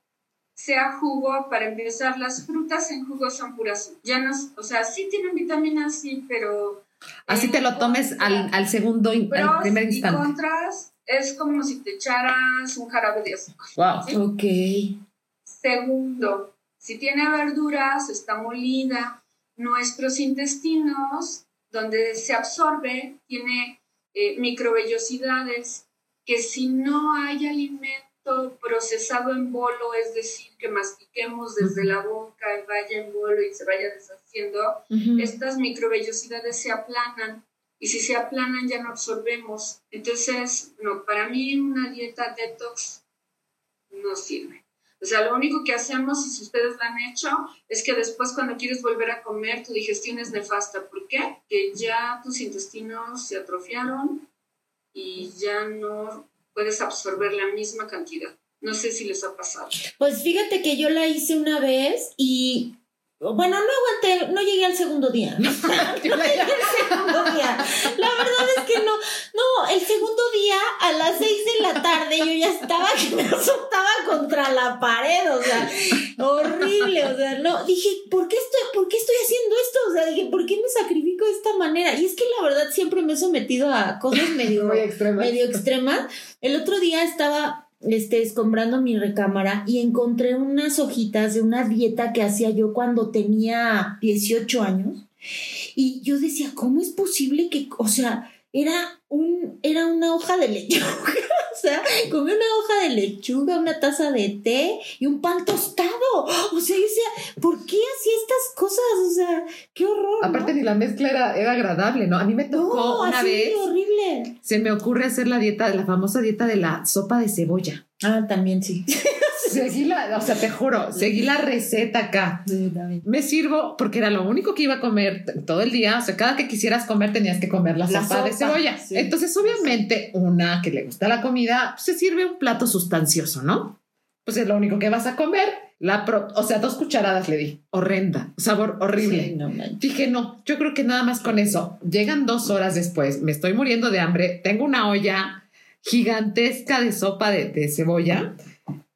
Speaker 4: sea jugo, para empezar, las frutas en jugo son puras. Ya no, o sea, sí tienen vitaminas, sí, pero...
Speaker 3: Así te lo tomes al, al segundo, al primer instante.
Speaker 4: Y contras, es como si te echaras un jarabe de azúcar.
Speaker 3: Wow.
Speaker 2: Ok.
Speaker 4: Segundo, si tiene verduras, está molida, nuestros intestinos, donde se absorbe, tiene eh, microvellosidades que si no hay alimento procesado en bolo, es decir, que mastiquemos desde la boca y vaya en bolo y se vaya deshaciendo, estas microvellosidades se aplanan y si se aplanan ya no absorbemos. Entonces, no, para mí una dieta detox no sirve. O sea, lo único que hacemos, y si ustedes lo han hecho, es que después cuando quieres volver a comer, tu digestión es nefasta. ¿Por qué? Que ya tus intestinos se atrofiaron y ya no puedes absorber la misma cantidad. No sé si les ha pasado.
Speaker 2: Pues fíjate que yo la hice una vez y bueno, no aguanté, no llegué al segundo día. No, llegué al segundo día. La verdad es que no, no, a las 6 de la tarde yo ya estaba que me azotaba contra la pared, o sea, horrible, o sea, no, dije, ¿por qué estoy, por qué estoy haciendo esto? O sea, dije, ¿por qué me sacrifico de esta manera? Y es que la verdad siempre me he sometido a cosas medio,
Speaker 3: Muy extremas.
Speaker 2: medio extremas. El otro día estaba este, escombrando mi recámara y encontré unas hojitas de una dieta que hacía yo cuando tenía 18 años. Y yo decía, ¿cómo es posible que, o sea, era, un, era una hoja de lechuga? o sea, comí una hoja de lechuga, una taza de té y un pan tostado. O sea, yo decía, ¿por qué hacía estas cosas? O sea, qué horror. ¿no?
Speaker 3: Aparte, ni la mezcla era, era agradable, ¿no? A mí me tocó
Speaker 2: no,
Speaker 3: una
Speaker 2: así
Speaker 3: vez.
Speaker 2: horrible.
Speaker 3: Se me ocurre hacer la dieta, la famosa dieta de la sopa de cebolla.
Speaker 2: Ah, también sí.
Speaker 3: Seguí la, o sea, te juro, seguí la receta acá.
Speaker 2: Sí.
Speaker 3: Me sirvo porque era lo único que iba a comer todo el día. O sea, cada que quisieras comer tenías que comer la,
Speaker 2: La
Speaker 3: sopa, de cebolla.
Speaker 2: sí.
Speaker 3: Entonces, obviamente, una que le gusta la comida, pues, se sirve un plato sustancioso, ¿no? Pues es lo único que vas a comer. La pro- o sea, dos cucharadas le di. Horrenda. Sabor horrible.
Speaker 2: Sí, no.
Speaker 3: Dije, no, yo creo que nada más con eso. Llegan dos horas después, me estoy muriendo de hambre, tengo una olla gigantesca de sopa de, de cebolla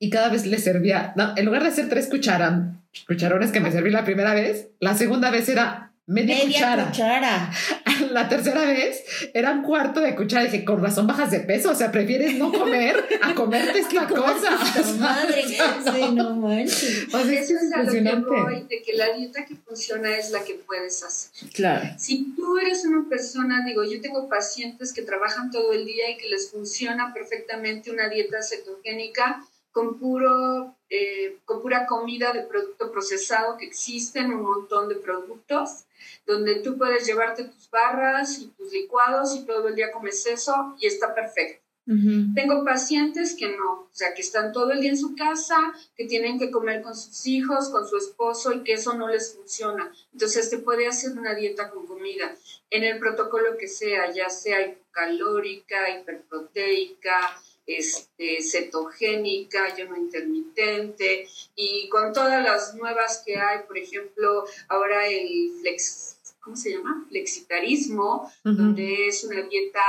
Speaker 3: y cada vez le servía, no, en lugar de hacer tres cucharan, cucharones que me serví la primera vez, la segunda vez era media,
Speaker 2: Media
Speaker 3: cuchara.
Speaker 2: cuchara.
Speaker 3: La tercera vez era un cuarto de cuchara. Dije, con razón bajas de peso, o sea, prefieres no comer a comerte esta cosa. O sea,
Speaker 2: Madre.
Speaker 3: o sea, no.
Speaker 2: Sí, no manches.
Speaker 3: O sea,
Speaker 4: Eso
Speaker 3: es
Speaker 4: es a lo que voy, de que la dieta que funciona es la que puedes hacer.
Speaker 2: Claro.
Speaker 4: Si tú eres una persona, digo, yo tengo pacientes que trabajan todo el día y que les funciona perfectamente una dieta cetogénica con, puro, eh, con pura comida de producto procesado, que existen un montón de productos, donde tú puedes llevarte tus barras y tus licuados y todo el día comes eso y está perfecto. Tengo pacientes que no, o sea, que están todo el día en su casa, que tienen que comer con sus hijos, con su esposo y que eso no les funciona. Entonces te puede hacer una dieta con comida en el protocolo que sea, ya sea hipocalórica, hiperproteica, este, cetogénica, ayuno intermitente y con todas las nuevas que hay, por ejemplo, ahora el flex, ¿cómo se llama? Flexitarismo, donde es una dieta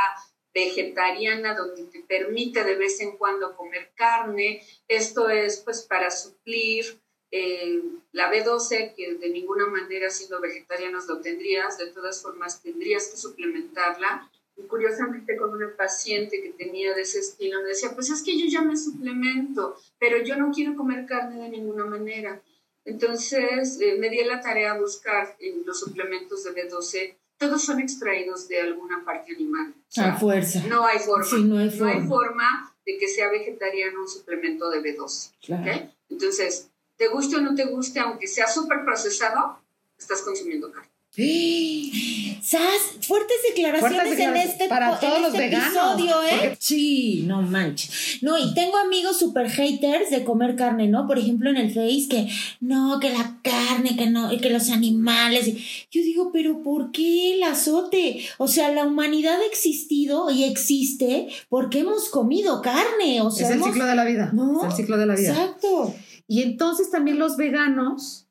Speaker 4: vegetariana donde te permite de vez en cuando comer carne. Esto es pues para suplir eh, la B12 que de ninguna manera siendo vegetarianos lo tendrías, de todas formas tendrías que suplementarla. Y curiosamente con una paciente que tenía de ese estilo me decía, pues es que yo ya me suplemento, pero yo no quiero comer carne de ninguna manera. Entonces eh, me di a la tarea a buscar eh, los suplementos de B12 todos son extraídos de alguna parte animal. O sea,
Speaker 2: A fuerza.
Speaker 4: no hay forma.
Speaker 2: Sí, no hay
Speaker 4: No hay
Speaker 2: forma.
Speaker 4: forma de que sea vegetariano un suplemento de B12.
Speaker 2: Claro.
Speaker 4: ¿ok? Entonces, te guste o no te guste, aunque sea súper procesado, estás consumiendo carne.
Speaker 2: ¡Sas! Fuertes declaraciones
Speaker 3: Fuertes
Speaker 2: en
Speaker 3: declaraciones
Speaker 2: este,
Speaker 3: para todos
Speaker 2: en
Speaker 3: los
Speaker 2: este
Speaker 3: veganos,
Speaker 2: episodio, ¿eh?
Speaker 3: porque-
Speaker 2: Sí, no manches. No, y tengo amigos super haters de comer carne, ¿no? Por ejemplo, en el Face, que no, que la carne, que no, que los animales. Yo digo, pero ¿por qué el azote? O sea, la humanidad ha existido y existe porque hemos comido carne. O sea,
Speaker 3: es el
Speaker 2: hemos-
Speaker 3: ciclo de la vida.
Speaker 2: No,
Speaker 3: es el ciclo de la vida.
Speaker 2: Exacto.
Speaker 3: Y entonces también los veganos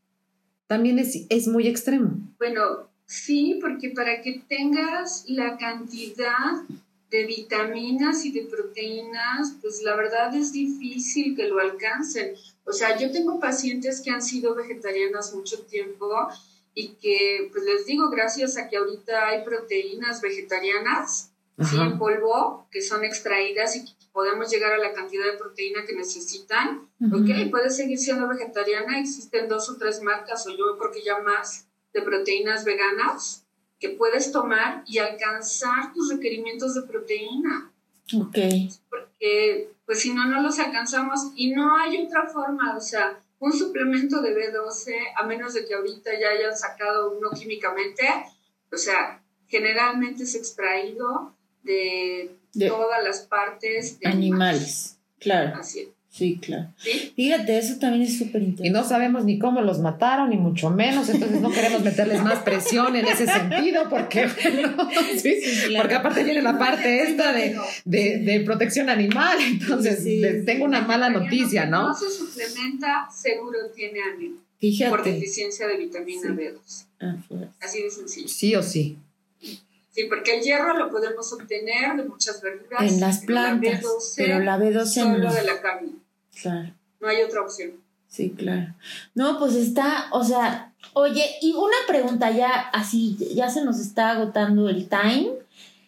Speaker 3: también es, es muy extremo.
Speaker 4: Bueno, sí, porque para que tengas la cantidad de vitaminas y de proteínas, pues la verdad es difícil que lo alcancen. O sea, yo tengo pacientes que han sido vegetarianas mucho tiempo y que, pues les digo, gracias a que ahorita hay proteínas vegetarianas, sí, en polvo, que son extraídas y que podemos llegar a la cantidad de proteína que necesitan, Ok, puedes seguir siendo vegetariana. Existen dos o tres marcas, o yo creo que ya más, de proteínas veganas que puedes tomar y alcanzar tus requerimientos de proteína.
Speaker 2: Ok.
Speaker 4: Porque, pues si no, no los alcanzamos y no hay otra forma. O sea, un suplemento de B12, a menos de que ahorita ya hayan sacado uno químicamente, o sea, generalmente es extraído de,
Speaker 2: De
Speaker 4: todas las partes de
Speaker 2: animales. Claro.
Speaker 4: Así es.
Speaker 2: Sí, claro.
Speaker 4: ¿sí?
Speaker 2: Fíjate, eso también es súper
Speaker 3: Y
Speaker 2: interesante.
Speaker 3: no sabemos ni cómo los mataron, ni mucho menos, entonces no queremos meterles más presión en ese sentido, porque, bueno, sí,
Speaker 2: claro.
Speaker 3: porque aparte viene la parte esta de, de, de protección animal, entonces
Speaker 2: Sí,
Speaker 3: les
Speaker 2: sí.
Speaker 3: tengo una mala noticia, ¿no?
Speaker 4: No se suplementa, seguro tiene por
Speaker 2: Fíjate.
Speaker 4: deficiencia de vitamina
Speaker 2: Sí.
Speaker 4: B2.
Speaker 2: Ah.
Speaker 4: Así de sencillo.
Speaker 3: Sí o sí.
Speaker 4: Sí, porque el hierro lo podemos obtener de muchas verduras.
Speaker 2: En las plantas, pero la B12
Speaker 4: solo
Speaker 2: no.
Speaker 4: de la carne.
Speaker 2: Claro.
Speaker 4: No hay otra opción.
Speaker 2: Sí, claro. No, pues está, o sea, oye, y una pregunta ya así, ya se nos está agotando el time,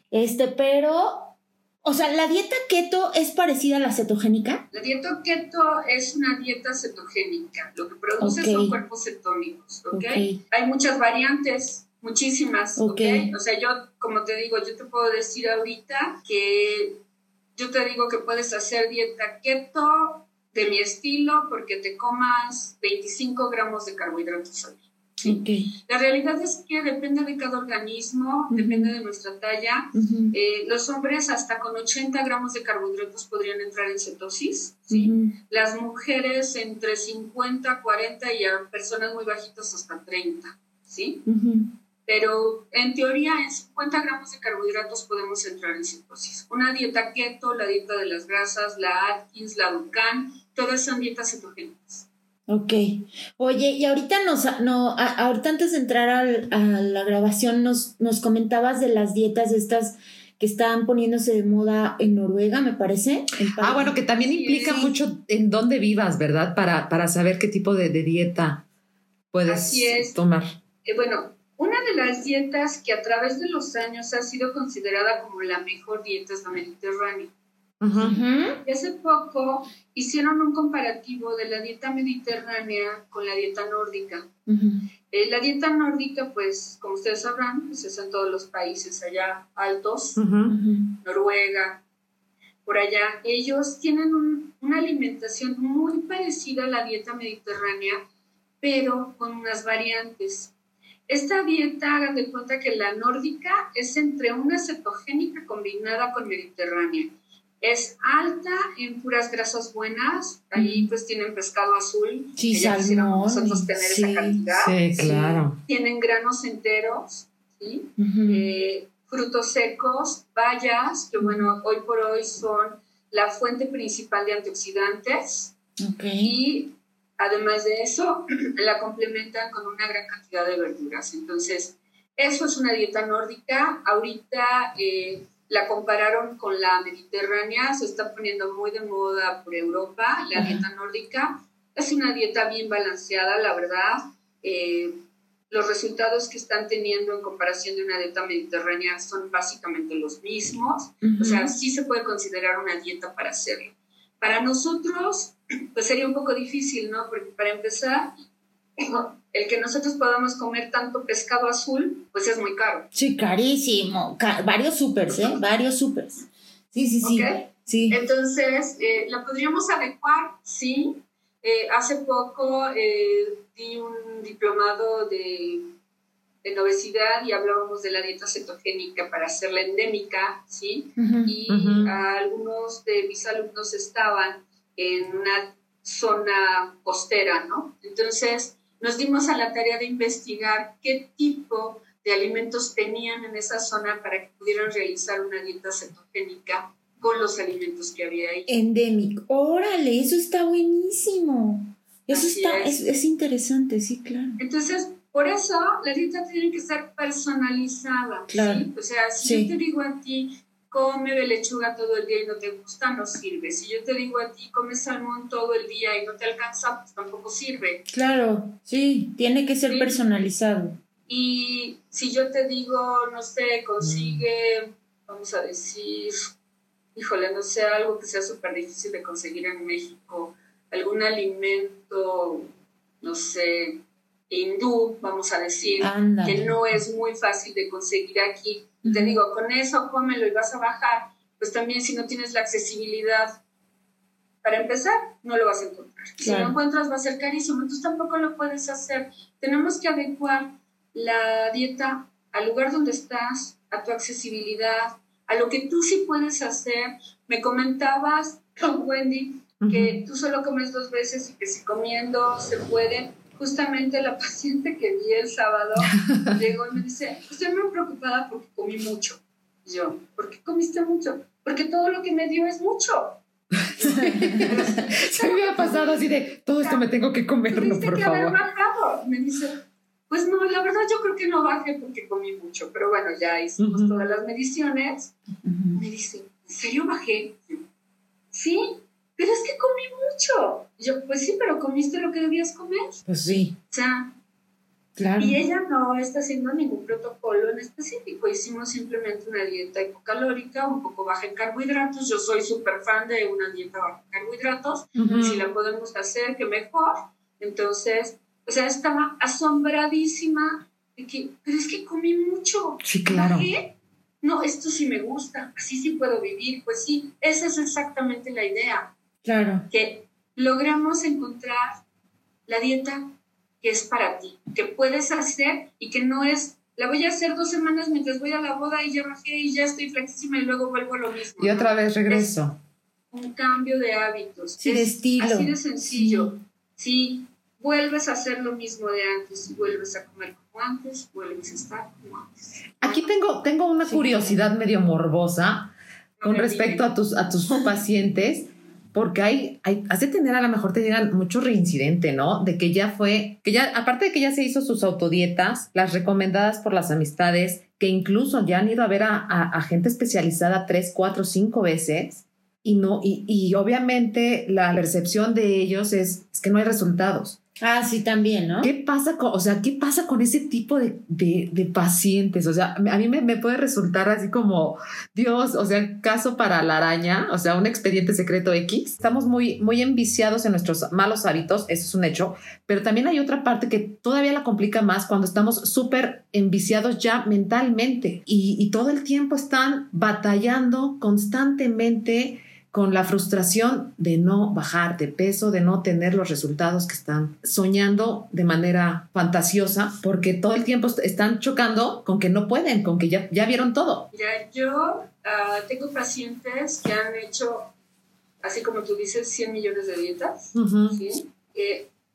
Speaker 2: este, pero, o sea, ¿la dieta keto es parecida a la cetogénica?
Speaker 4: La dieta keto es una dieta cetogénica. Lo que produce son cuerpos cetónicos, ¿ok?
Speaker 2: Ok.
Speaker 4: Hay muchas variantes, muchísimas, ¿ok?
Speaker 2: Ok.
Speaker 4: O sea, yo, como te digo, yo te puedo decir ahorita que yo te digo que puedes hacer dieta keto de mi estilo porque te comas 25 gramos de carbohidratos al día. La realidad es que depende de cada organismo, depende de nuestra talla. Eh, los hombres hasta con 80 gramos de carbohidratos podrían entrar en cetosis. Las mujeres entre 50, 40 y a personas muy bajitas hasta 30. ¿sí? Pero en teoría en 50 gramos de carbohidratos podemos entrar en cetosis. Una dieta keto, la dieta de las grasas, la Atkins, la Dukan, todas son dietas cetogénicas.
Speaker 2: Ok. Oye, y ahorita nos, no, a- ahorita antes de entrar al- a la grabación nos, nos comentabas de las dietas estas que estaban poniéndose de moda en Noruega, me parece.
Speaker 3: Ah, bueno, que también implica
Speaker 4: sí.
Speaker 3: mucho en dónde vivas, ¿verdad? Para, para saber qué tipo de, de dieta puedes
Speaker 4: Así es.
Speaker 3: tomar.
Speaker 4: Eh, bueno, una de las dietas que a través de los años ha sido considerada como la mejor dieta es la mediterránea. Y hace poco hicieron un comparativo de la dieta mediterránea con la dieta nórdica. Eh, la dieta nórdica, pues, como ustedes sabrán, pues es en todos los países allá altos. Noruega, por allá. Ellos tienen un- una alimentación muy parecida a la dieta mediterránea, pero con unas variantes. Esta dieta, hagan de cuenta que la nórdica es entre una cetogénica combinada con mediterránea. Es alta en puras grasas buenas, ahí pues tienen pescado azul,
Speaker 2: Sí,
Speaker 4: que ya quisiéramos nosotros tener
Speaker 2: sí,
Speaker 4: esa cantidad.
Speaker 3: Sí, claro.
Speaker 4: Tienen granos enteros, eh, frutos secos, bayas, que bueno, hoy por hoy son la fuente principal de antioxidantes
Speaker 2: Ok.
Speaker 4: y además de eso la complementan con una gran cantidad de verduras. Entonces, eso es una dieta nórdica. Ahorita eh, la compararon con la mediterránea, se está poniendo muy de moda por Europa, la dieta nórdica. Es una dieta bien balanceada, la verdad. Eh, los resultados que están teniendo en comparación de una dieta mediterránea son básicamente los mismos.
Speaker 2: Ujú.
Speaker 4: O sea, sí se puede considerar una dieta para hacerlo. Para nosotros, pues sería un poco difícil, ¿no? Porque para empezar, el que nosotros podamos comer tanto pescado azul, pues es muy caro.
Speaker 2: Sí, carísimo. Ca- varios supers, ¿eh? Varios supers. Sí, sí, sí. Sí.
Speaker 4: Entonces, eh, ¿la podríamos adecuar? Sí. Eh, hace poco eh, di un diplomado de, en obesidad y hablábamos de la dieta cetogénica para hacerla endémica, ¿sí?
Speaker 2: Ujú.
Speaker 4: y
Speaker 3: Ujú.
Speaker 4: algunos de mis alumnos estaban en una zona costera, ¿no? Entonces nos dimos a la tarea de investigar qué tipo de alimentos tenían en esa zona para que pudieran realizar una dieta cetogénica con los alimentos que había ahí.
Speaker 2: Endemic. Órale, eso está buenísimo. Eso
Speaker 4: Así
Speaker 2: está,
Speaker 4: es.
Speaker 2: es. Es, interesante, sí, claro.
Speaker 4: Entonces, por eso la dieta tiene que ser personalizada.
Speaker 2: Claro.
Speaker 4: ¿sí? O sea, si
Speaker 2: Sí.
Speaker 4: yo te digo a ti, come de lechuga todo el día y no te gusta, no sirve. Si yo te digo a ti, come salmón todo el día y no te alcanza, pues tampoco sirve.
Speaker 2: Claro, sí, tiene que ser
Speaker 4: Sí.
Speaker 2: personalizado.
Speaker 4: Y si yo te digo, no sé, consigue, vamos a decir, híjole, no sé, algo que sea súper difícil de conseguir en México, algún alimento, no sé, hindú, vamos a decir,
Speaker 2: Anda.
Speaker 4: que no es muy fácil de conseguir aquí. Y te digo, con eso cómelo y vas a bajar. Pues también si no tienes la accesibilidad, para empezar, no lo vas a encontrar. Si lo encuentras va a ser carísimo, entonces tampoco lo puedes hacer. Tenemos que adecuar la dieta al lugar donde estás, a tu accesibilidad, a lo que tú sí puedes hacer. Me comentabas, Wendy, que tú solo comes dos veces y que si comiendo se puede. Justamente la paciente que vi el sábado llegó y me dice, estoy muy preocupada porque comí mucho. Y yo, ¿por qué comiste mucho? Porque todo lo que me dio es mucho.
Speaker 3: Se me ha pasado así de todo esto me tengo que comerlo, por
Speaker 4: que haber
Speaker 3: favor.
Speaker 4: bajado. Me dice, Pues no, la verdad yo creo que no bajé porque comí mucho, pero bueno, ya hicimos todas las mediciones. Me dice, ¿en serio bajé? Sí, pero es que comí mucho. yo, pues sí, pero comiste lo que debías comer.
Speaker 2: Pues sí.
Speaker 4: O sea, y ella no está haciendo ningún protocolo en específico. Hicimos simplemente una dieta hipocalórica, un poco baja en carbohidratos. Yo soy súper fan de una dieta baja en carbohidratos. Si la podemos hacer, que mejor. Entonces, o sea, estaba asombradísima de que, pero es que comí mucho.
Speaker 2: Sí, claro.
Speaker 4: No, esto sí me gusta, así sí puedo vivir. Pues sí, esa es exactamente la idea.
Speaker 2: Claro.
Speaker 4: Que logramos encontrar la dieta que es para ti, que puedes hacer y que no es, la voy a hacer dos semanas mientras voy a la boda y ya bajé y ya estoy flaquísima y luego vuelvo a lo mismo.
Speaker 2: Y otra vez regreso.
Speaker 4: un cambio de hábitos.
Speaker 2: Sí, de estilo.
Speaker 4: Así de sencillo. Si vuelves a hacer lo mismo de antes, vuelves a comer como antes, vuelves a estar como antes.
Speaker 3: Aquí tengo, tengo una curiosidad medio morbosa con respecto a tus, a tus pacientes porque hay, hay, has de tener a lo mejor te llegan mucho reincidente, ¿no? De que ya fue, que ya, aparte de que ya se hizo sus autodietas, las recomendadas por las amistades, que incluso ya han ido a ver a, gente especializada tres, cuatro, cinco veces, y no, y, y obviamente la percepción de ellos es, es que no hay resultados.
Speaker 2: Ah, sí, también, ¿no?
Speaker 3: ¿Qué pasa con, o sea, qué pasa con ese tipo de, de, pacientes? O sea, a mí me, me, puede resultar así como, Dios, o sea, caso para la araña, o sea, un expediente secreto X. Estamos muy, muy enviciados en nuestros malos hábitos, eso es un hecho, pero también hay otra parte que todavía la complica más cuando estamos súper enviciados ya mentalmente y, y todo el tiempo están batallando constantemente con la frustración de no bajar de peso, de no tener los resultados que están soñando de manera fantasiosa, porque todo el tiempo están chocando con que no pueden, con que ya, ya vieron todo.
Speaker 4: Mira, yo ah, tengo pacientes que han hecho, así como tú dices, 100 millones de dietas, ¿sí?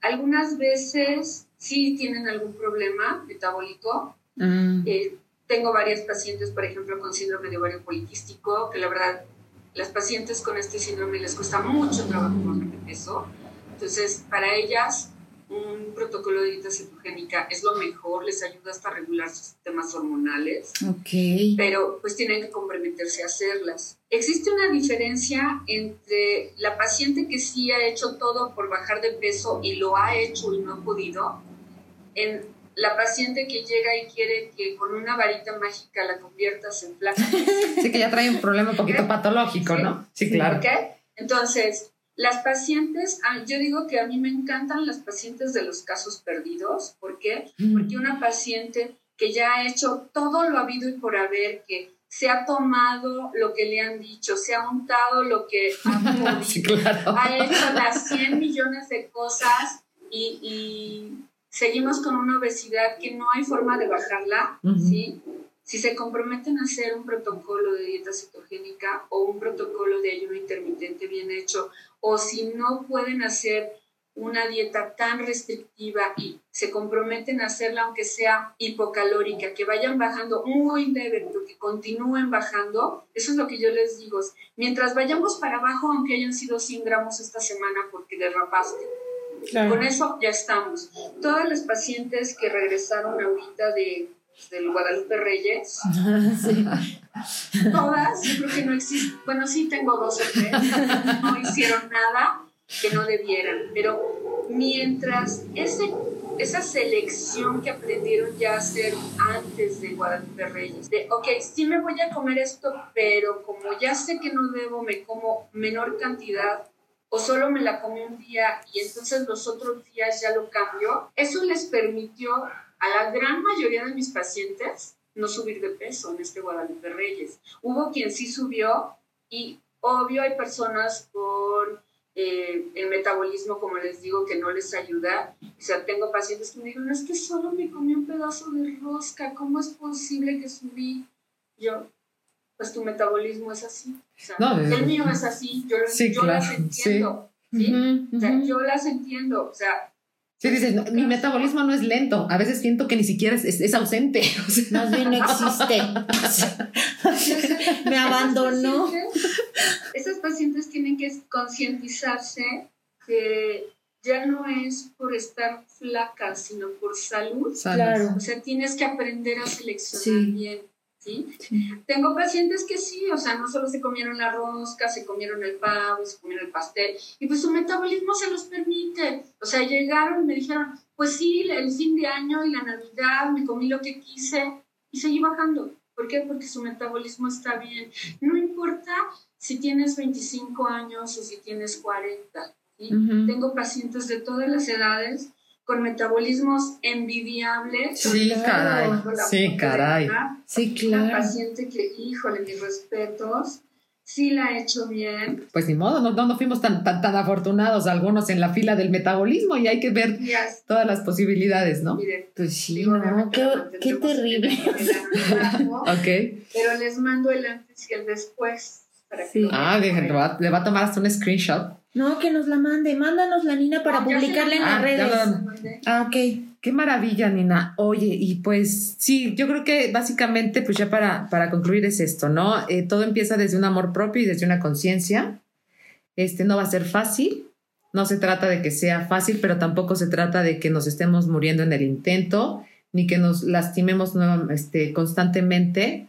Speaker 4: algunas veces sí tienen algún problema metabólico. Mm. Eh, tengo varias pacientes, por ejemplo, con síndrome de ovario poliquístico, que la verdad las pacientes con este síndrome les cuesta mucho trabajo bajar de peso. Entonces, para ellas, un protocolo de dieta cetogénica es lo mejor, les ayuda hasta a regular sus sistemas hormonales.
Speaker 2: Ok.
Speaker 4: Pero pues tienen que comprometerse a hacerlas. Existe una diferencia entre la paciente que sí ha hecho todo por bajar de peso y lo ha hecho y no ha podido, en la paciente que llega y quiere que con una varita mágica la conviertas en flaca.
Speaker 3: sí, que ya trae un problema un poquito patológico, ¿no?
Speaker 4: Sí, claro. Entonces, las pacientes, ah, yo digo que a mí me encantan las pacientes de los casos perdidos. ¿Por qué? Mm. Porque una paciente que ya ha hecho todo lo habido y por haber, que se ha tomado lo que le han dicho, se ha untado lo que ha podido, ha hecho las 100 millones de cosas y seguimos con una obesidad que no hay forma de bajarla, ¿sí? Si se comprometen a hacer un protocolo de dieta cetogénica o un protocolo de ayuno intermitente bien hecho, o si no pueden hacer una dieta tan restrictiva y se comprometen a hacerla aunque sea hipocalórica, que vayan bajando muy leve, pero que continúen bajando, eso es lo que yo les digo. Mientras vayamos para abajo, aunque hayan sido 100 gramos esta semana porque derrapaste, con eso ya estamos. Todas las pacientes que regresaron ahorita de, del Guadalupe Reyes, todas, yo creo que no existe, bueno, sí tengo dos o tres, no hicieron nada que no debieran, pero mientras ese, esa selección que aprendieron ya a hacer antes de Guadalupe Reyes, de, ok, sí me voy a comer esto, pero como ya sé que no debo, me como menor cantidad o solo me la comí un día y entonces los otros días ya lo cambio, eso les permitió a la gran mayoría de mis pacientes no subir de peso en este Guadalupe Reyes. Hubo quien sí subió y obvio hay personas con eh, el metabolismo, como les digo, que no les ayuda. O sea, tengo pacientes que me digan, es que solo me comí un pedazo de rosca, ¿cómo es posible que subí? Yo, pues tu metabolismo es así. el mío es así, yo, yo las entiendo. ¿sí? o sea, yo las entiendo. O sea,
Speaker 3: Sí, dices, mi metabolismo no es lento. A veces siento que ni siquiera es, es, ausente.
Speaker 2: Más bien no existe. Me abandonó.
Speaker 4: Esas pacientes tienen que concientizarse que ya no es por estar flaca, sino por salud.
Speaker 2: Claro.
Speaker 4: O sea, tienes que aprender a seleccionar bien. ¿Sí? Tengo pacientes que sí, o sea, no solo se comieron la rosca, se comieron el pavo, se comieron el pastel, y pues su metabolismo se los permite. O sea, llegaron y me dijeron, pues sí, el fin de año y la Navidad me comí lo que quise y seguí bajando. ¿Por qué? Porque su metabolismo está bien. No importa si tienes 25 años o si tienes 40. Tengo pacientes de todas las edades con metabolismos envidiables.
Speaker 3: Sí, caray. Sí, caray.
Speaker 2: Sí, claro.
Speaker 4: Una paciente que, híjole, mis respetos, sí la ha hecho bien.
Speaker 3: Pues ni modo, no, no, fuimos tan, tan, tan, afortunados algunos en la fila del metabolismo y hay que ver todas las posibilidades, ¿no?
Speaker 2: pues sí, no, qué, qué terrible.
Speaker 3: ok.
Speaker 4: Pero les mando el antes y el después. Para que
Speaker 3: ah, va, le va a tomar hasta un screenshot.
Speaker 2: No, que nos la mande. Mándanos la Nina para publicarla en las ah, redes. Ah, ok.
Speaker 3: Qué maravilla, Nina. Oye, y pues sí, yo creo que básicamente, pues ya para, para concluir es esto, ¿no? Eh, todo empieza desde un amor propio y desde una conciencia. Este no va a ser fácil. No se trata de que sea fácil, pero tampoco se trata de que nos estemos muriendo en el intento, ni que nos lastimemos este, constantemente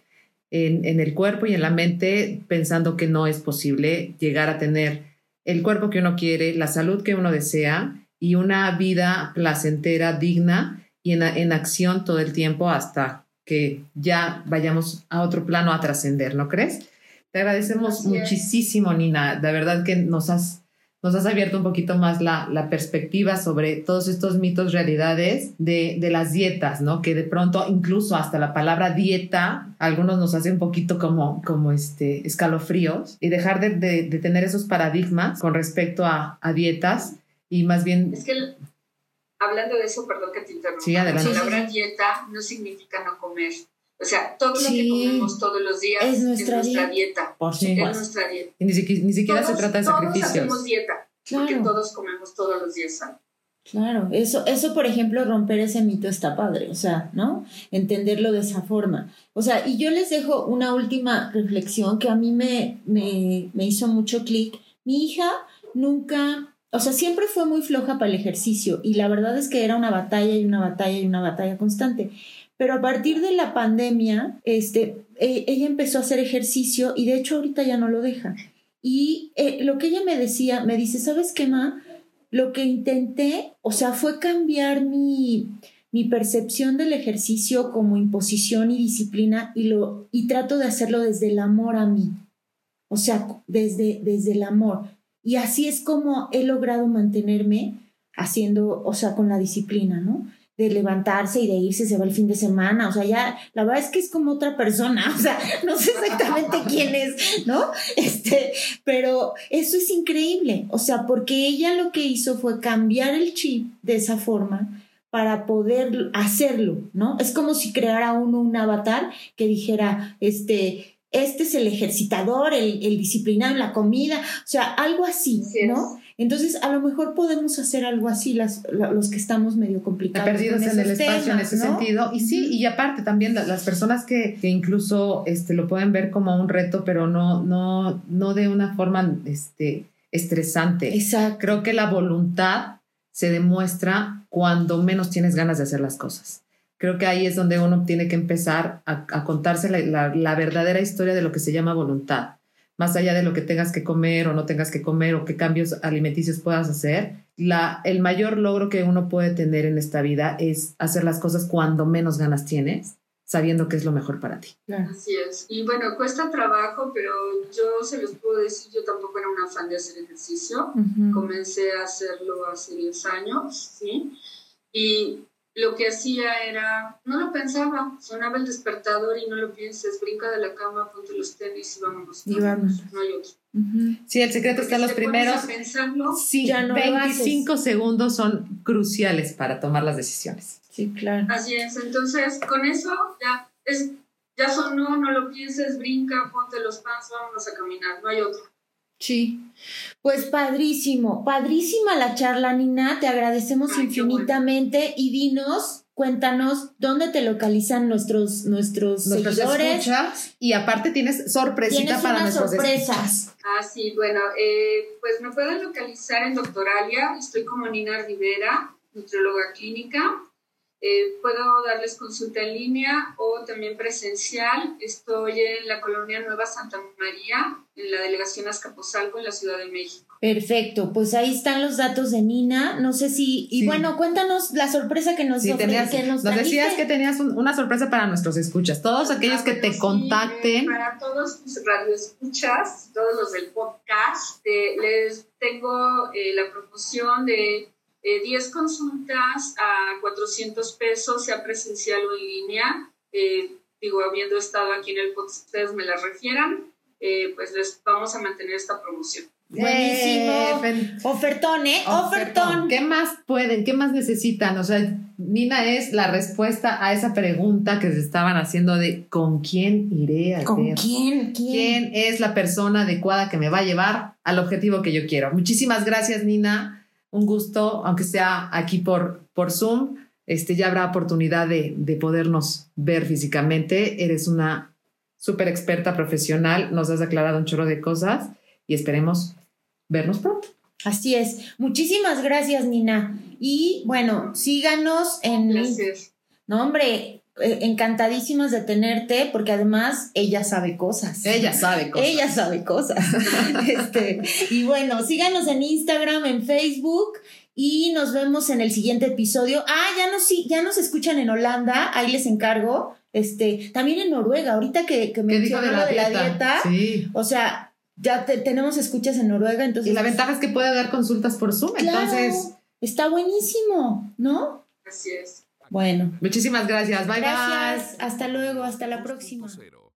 Speaker 3: en, en el cuerpo y en la mente pensando que no es posible llegar a tener el cuerpo que uno quiere, la salud que uno desea y una vida placentera, digna y en, acción todo el tiempo hasta que ya vayamos a otro plano a trascender, ¿no crees? Te agradecemos muchísimo, Nina. De verdad que nos has nos has abierto un poquito más la, la perspectiva sobre todos estos mitos, realidades de, de, las dietas, ¿no? Que de pronto, incluso hasta la palabra dieta, algunos nos hace un poquito como, como este, escalofríos y dejar de, de, tener esos paradigmas con respecto a, a, dietas y más bien...
Speaker 4: Es que hablando de eso, perdón que te interrumpa,
Speaker 3: sí, adelante.
Speaker 4: la palabra dieta no significa no comer. O sea, todo lo que comemos todos los días es nuestra, dieta.
Speaker 3: Por supuesto. Es
Speaker 4: nuestra dieta.
Speaker 3: Y ni, siquiera, ni siquiera se trata de sacrificios.
Speaker 4: Todos hacemos dieta, claro. porque todos comemos todos los días
Speaker 2: Claro, eso, eso, por ejemplo, romper ese mito está padre, o sea, ¿no? Entenderlo de esa forma. O sea, y yo les dejo una última reflexión que a mí me, me, me hizo mucho clic. Mi hija nunca, o sea, siempre fue muy floja para el ejercicio y la verdad es que era una batalla y una batalla y una batalla constante. Pero a partir de la pandemia, este, e, ella empezó a hacer ejercicio y de hecho ahorita ya no lo deja. Y eh, lo que ella me decía, me dice, ¿sabes qué, Ma? Lo que intenté, o sea, fue cambiar mi, mi percepción del ejercicio como imposición y disciplina y, lo, y trato de hacerlo desde el amor a mí. O sea, desde, desde el amor. Y así es como he logrado mantenerme haciendo, o sea, con la disciplina, ¿no? De levantarse y de irse, se va el fin de semana, o sea, ya, la verdad es que es como otra persona, o sea, no sé exactamente quién es, ¿no? Este, pero eso es increíble, o sea, porque ella lo que hizo fue cambiar el chip de esa forma para poder hacerlo, ¿no? Es como si creara uno un avatar que dijera, este, este es el ejercitador, el, el disciplinado en la comida, o sea, algo así, ¿no? Entonces, a lo mejor podemos hacer algo así, las, los que estamos medio complicados.
Speaker 3: Perdidos en el espacio en ese sentido. Y sí, y aparte también las personas que, que, incluso este, lo pueden ver como un reto, pero no, no, no de una forma este, estresante.
Speaker 2: Exacto.
Speaker 3: Creo que la voluntad se demuestra cuando menos tienes ganas de hacer las cosas. Creo que ahí es donde uno tiene que empezar a, contarse la, la verdadera historia de lo que se llama voluntad más allá de lo que tengas que comer o no tengas que comer o qué cambios alimenticios puedas hacer, la, el mayor logro que uno puede tener en esta vida es hacer las cosas cuando menos ganas tienes, sabiendo que es lo mejor para ti.
Speaker 4: Así es. Y bueno, cuesta trabajo, pero yo se los puedo decir, yo tampoco era una fan de hacer ejercicio. Comencé a hacerlo hace 10 años, ¿sí? Y lo que hacía era, no lo pensaba, sonaba el despertador y no lo pienses, brinca de la cama, ponte los tenis y vámonos.
Speaker 2: Y vámonos.
Speaker 4: No hay otro.
Speaker 3: Sí, el secreto está en los primeros.
Speaker 4: sí,
Speaker 3: ya no 25 segundos son cruciales para tomar las decisiones.
Speaker 2: Sí, claro.
Speaker 4: Así es, entonces con eso ya es, ya sonó, no lo pienses, brinca, ponte los pants, vámonos a caminar, no hay otro.
Speaker 2: Sí, pues padrísimo, padrísima la charla, Nina, te agradecemos infinitamente y dinos cuéntanos dónde te localizan nuestros, nuestros,
Speaker 3: Nuestros
Speaker 2: seguidores.
Speaker 3: escuchas. Y aparte tienes sorpresita
Speaker 2: Tienes
Speaker 3: para
Speaker 2: unas
Speaker 3: nuestros
Speaker 2: sorpresas.
Speaker 4: Ah, sí, bueno, eh, pues me pueden localizar en Doctoralia, estoy como Nina Rivera, nutrióloga clínica. Eh, puedo darles consulta en línea o también presencial. Estoy en la colonia Nueva Santa María, en la delegación Azcapotzalco, en la Ciudad de México.
Speaker 2: Perfecto, pues ahí están los datos de Nina. No sé si. Y
Speaker 3: Sí.
Speaker 2: bueno, cuéntanos la sorpresa que nos
Speaker 3: Sí,
Speaker 2: ofre-
Speaker 3: tenías,
Speaker 2: que nos
Speaker 3: nos decías que tenías un- una sorpresa para nuestros escuchas. Todos aquellos que te
Speaker 4: sí,
Speaker 3: contacten.
Speaker 4: eh, para todos tus radioescuchas, todos los del podcast, eh, les tengo eh, la promoción de eh, 10 consultas a 400 pesos, sea presencial o en línea. Eh, digo, habiendo estado aquí en el podcast, ustedes me las refieran, eh, pues les vamos a mantener esta promoción.
Speaker 2: Buenísimo.
Speaker 3: Eh,
Speaker 2: Ofertón, ¿eh? Ofertón.
Speaker 3: ¿Qué más pueden? ¿Qué más necesitan? O sea, Nina es la respuesta a esa pregunta que se estaban haciendo de ¿con quién iré a
Speaker 2: ¿Con
Speaker 3: ver?
Speaker 2: quién? ¿Quién?
Speaker 3: ¿Quién es la persona adecuada que me va a llevar al objetivo que yo quiero? Muchísimas gracias, Nina. Un gusto, aunque sea aquí por, por Zoom. Este, ya habrá oportunidad de, de podernos ver físicamente. Eres una súper experta profesional. Nos has aclarado un chorro de cosas y esperemos vernos pronto.
Speaker 2: Así es. Muchísimas gracias, Nina. Y bueno, síganos en.
Speaker 4: Placer.
Speaker 2: No, hombre, encantadísimas de tenerte, porque además ella sabe cosas.
Speaker 3: Ella sabe cosas.
Speaker 2: Ella sabe cosas. este, y bueno, síganos en Instagram, en Facebook. Y nos vemos en el siguiente episodio. Ah, ya nos, sí, ya nos escuchan en Holanda, ahí les encargo. Este, también en Noruega, ahorita que, que
Speaker 3: ¿Qué dijo
Speaker 2: mencionó lo de la dieta.
Speaker 3: Sí.
Speaker 2: O sea, ya te- tenemos escuchas en Noruega, entonces.
Speaker 3: Y la ventaja es que puede dar consultas por Zoom.
Speaker 2: Claro,
Speaker 3: Entonces,
Speaker 2: está buenísimo, ¿no?
Speaker 4: Así es.
Speaker 2: Bueno,
Speaker 3: muchísimas gracias. Bye
Speaker 2: gracias. Hasta luego, hasta la próxima.
Speaker 1: 2.0.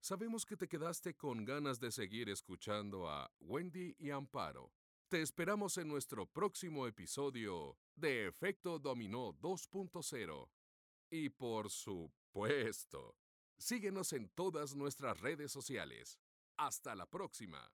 Speaker 1: Sabemos que te quedaste con ganas de seguir escuchando a Wendy y Amparo. Te esperamos en nuestro próximo episodio de Efecto Dominó 2.0. Y por supuesto, síguenos en todas nuestras redes sociales. Hasta la próxima.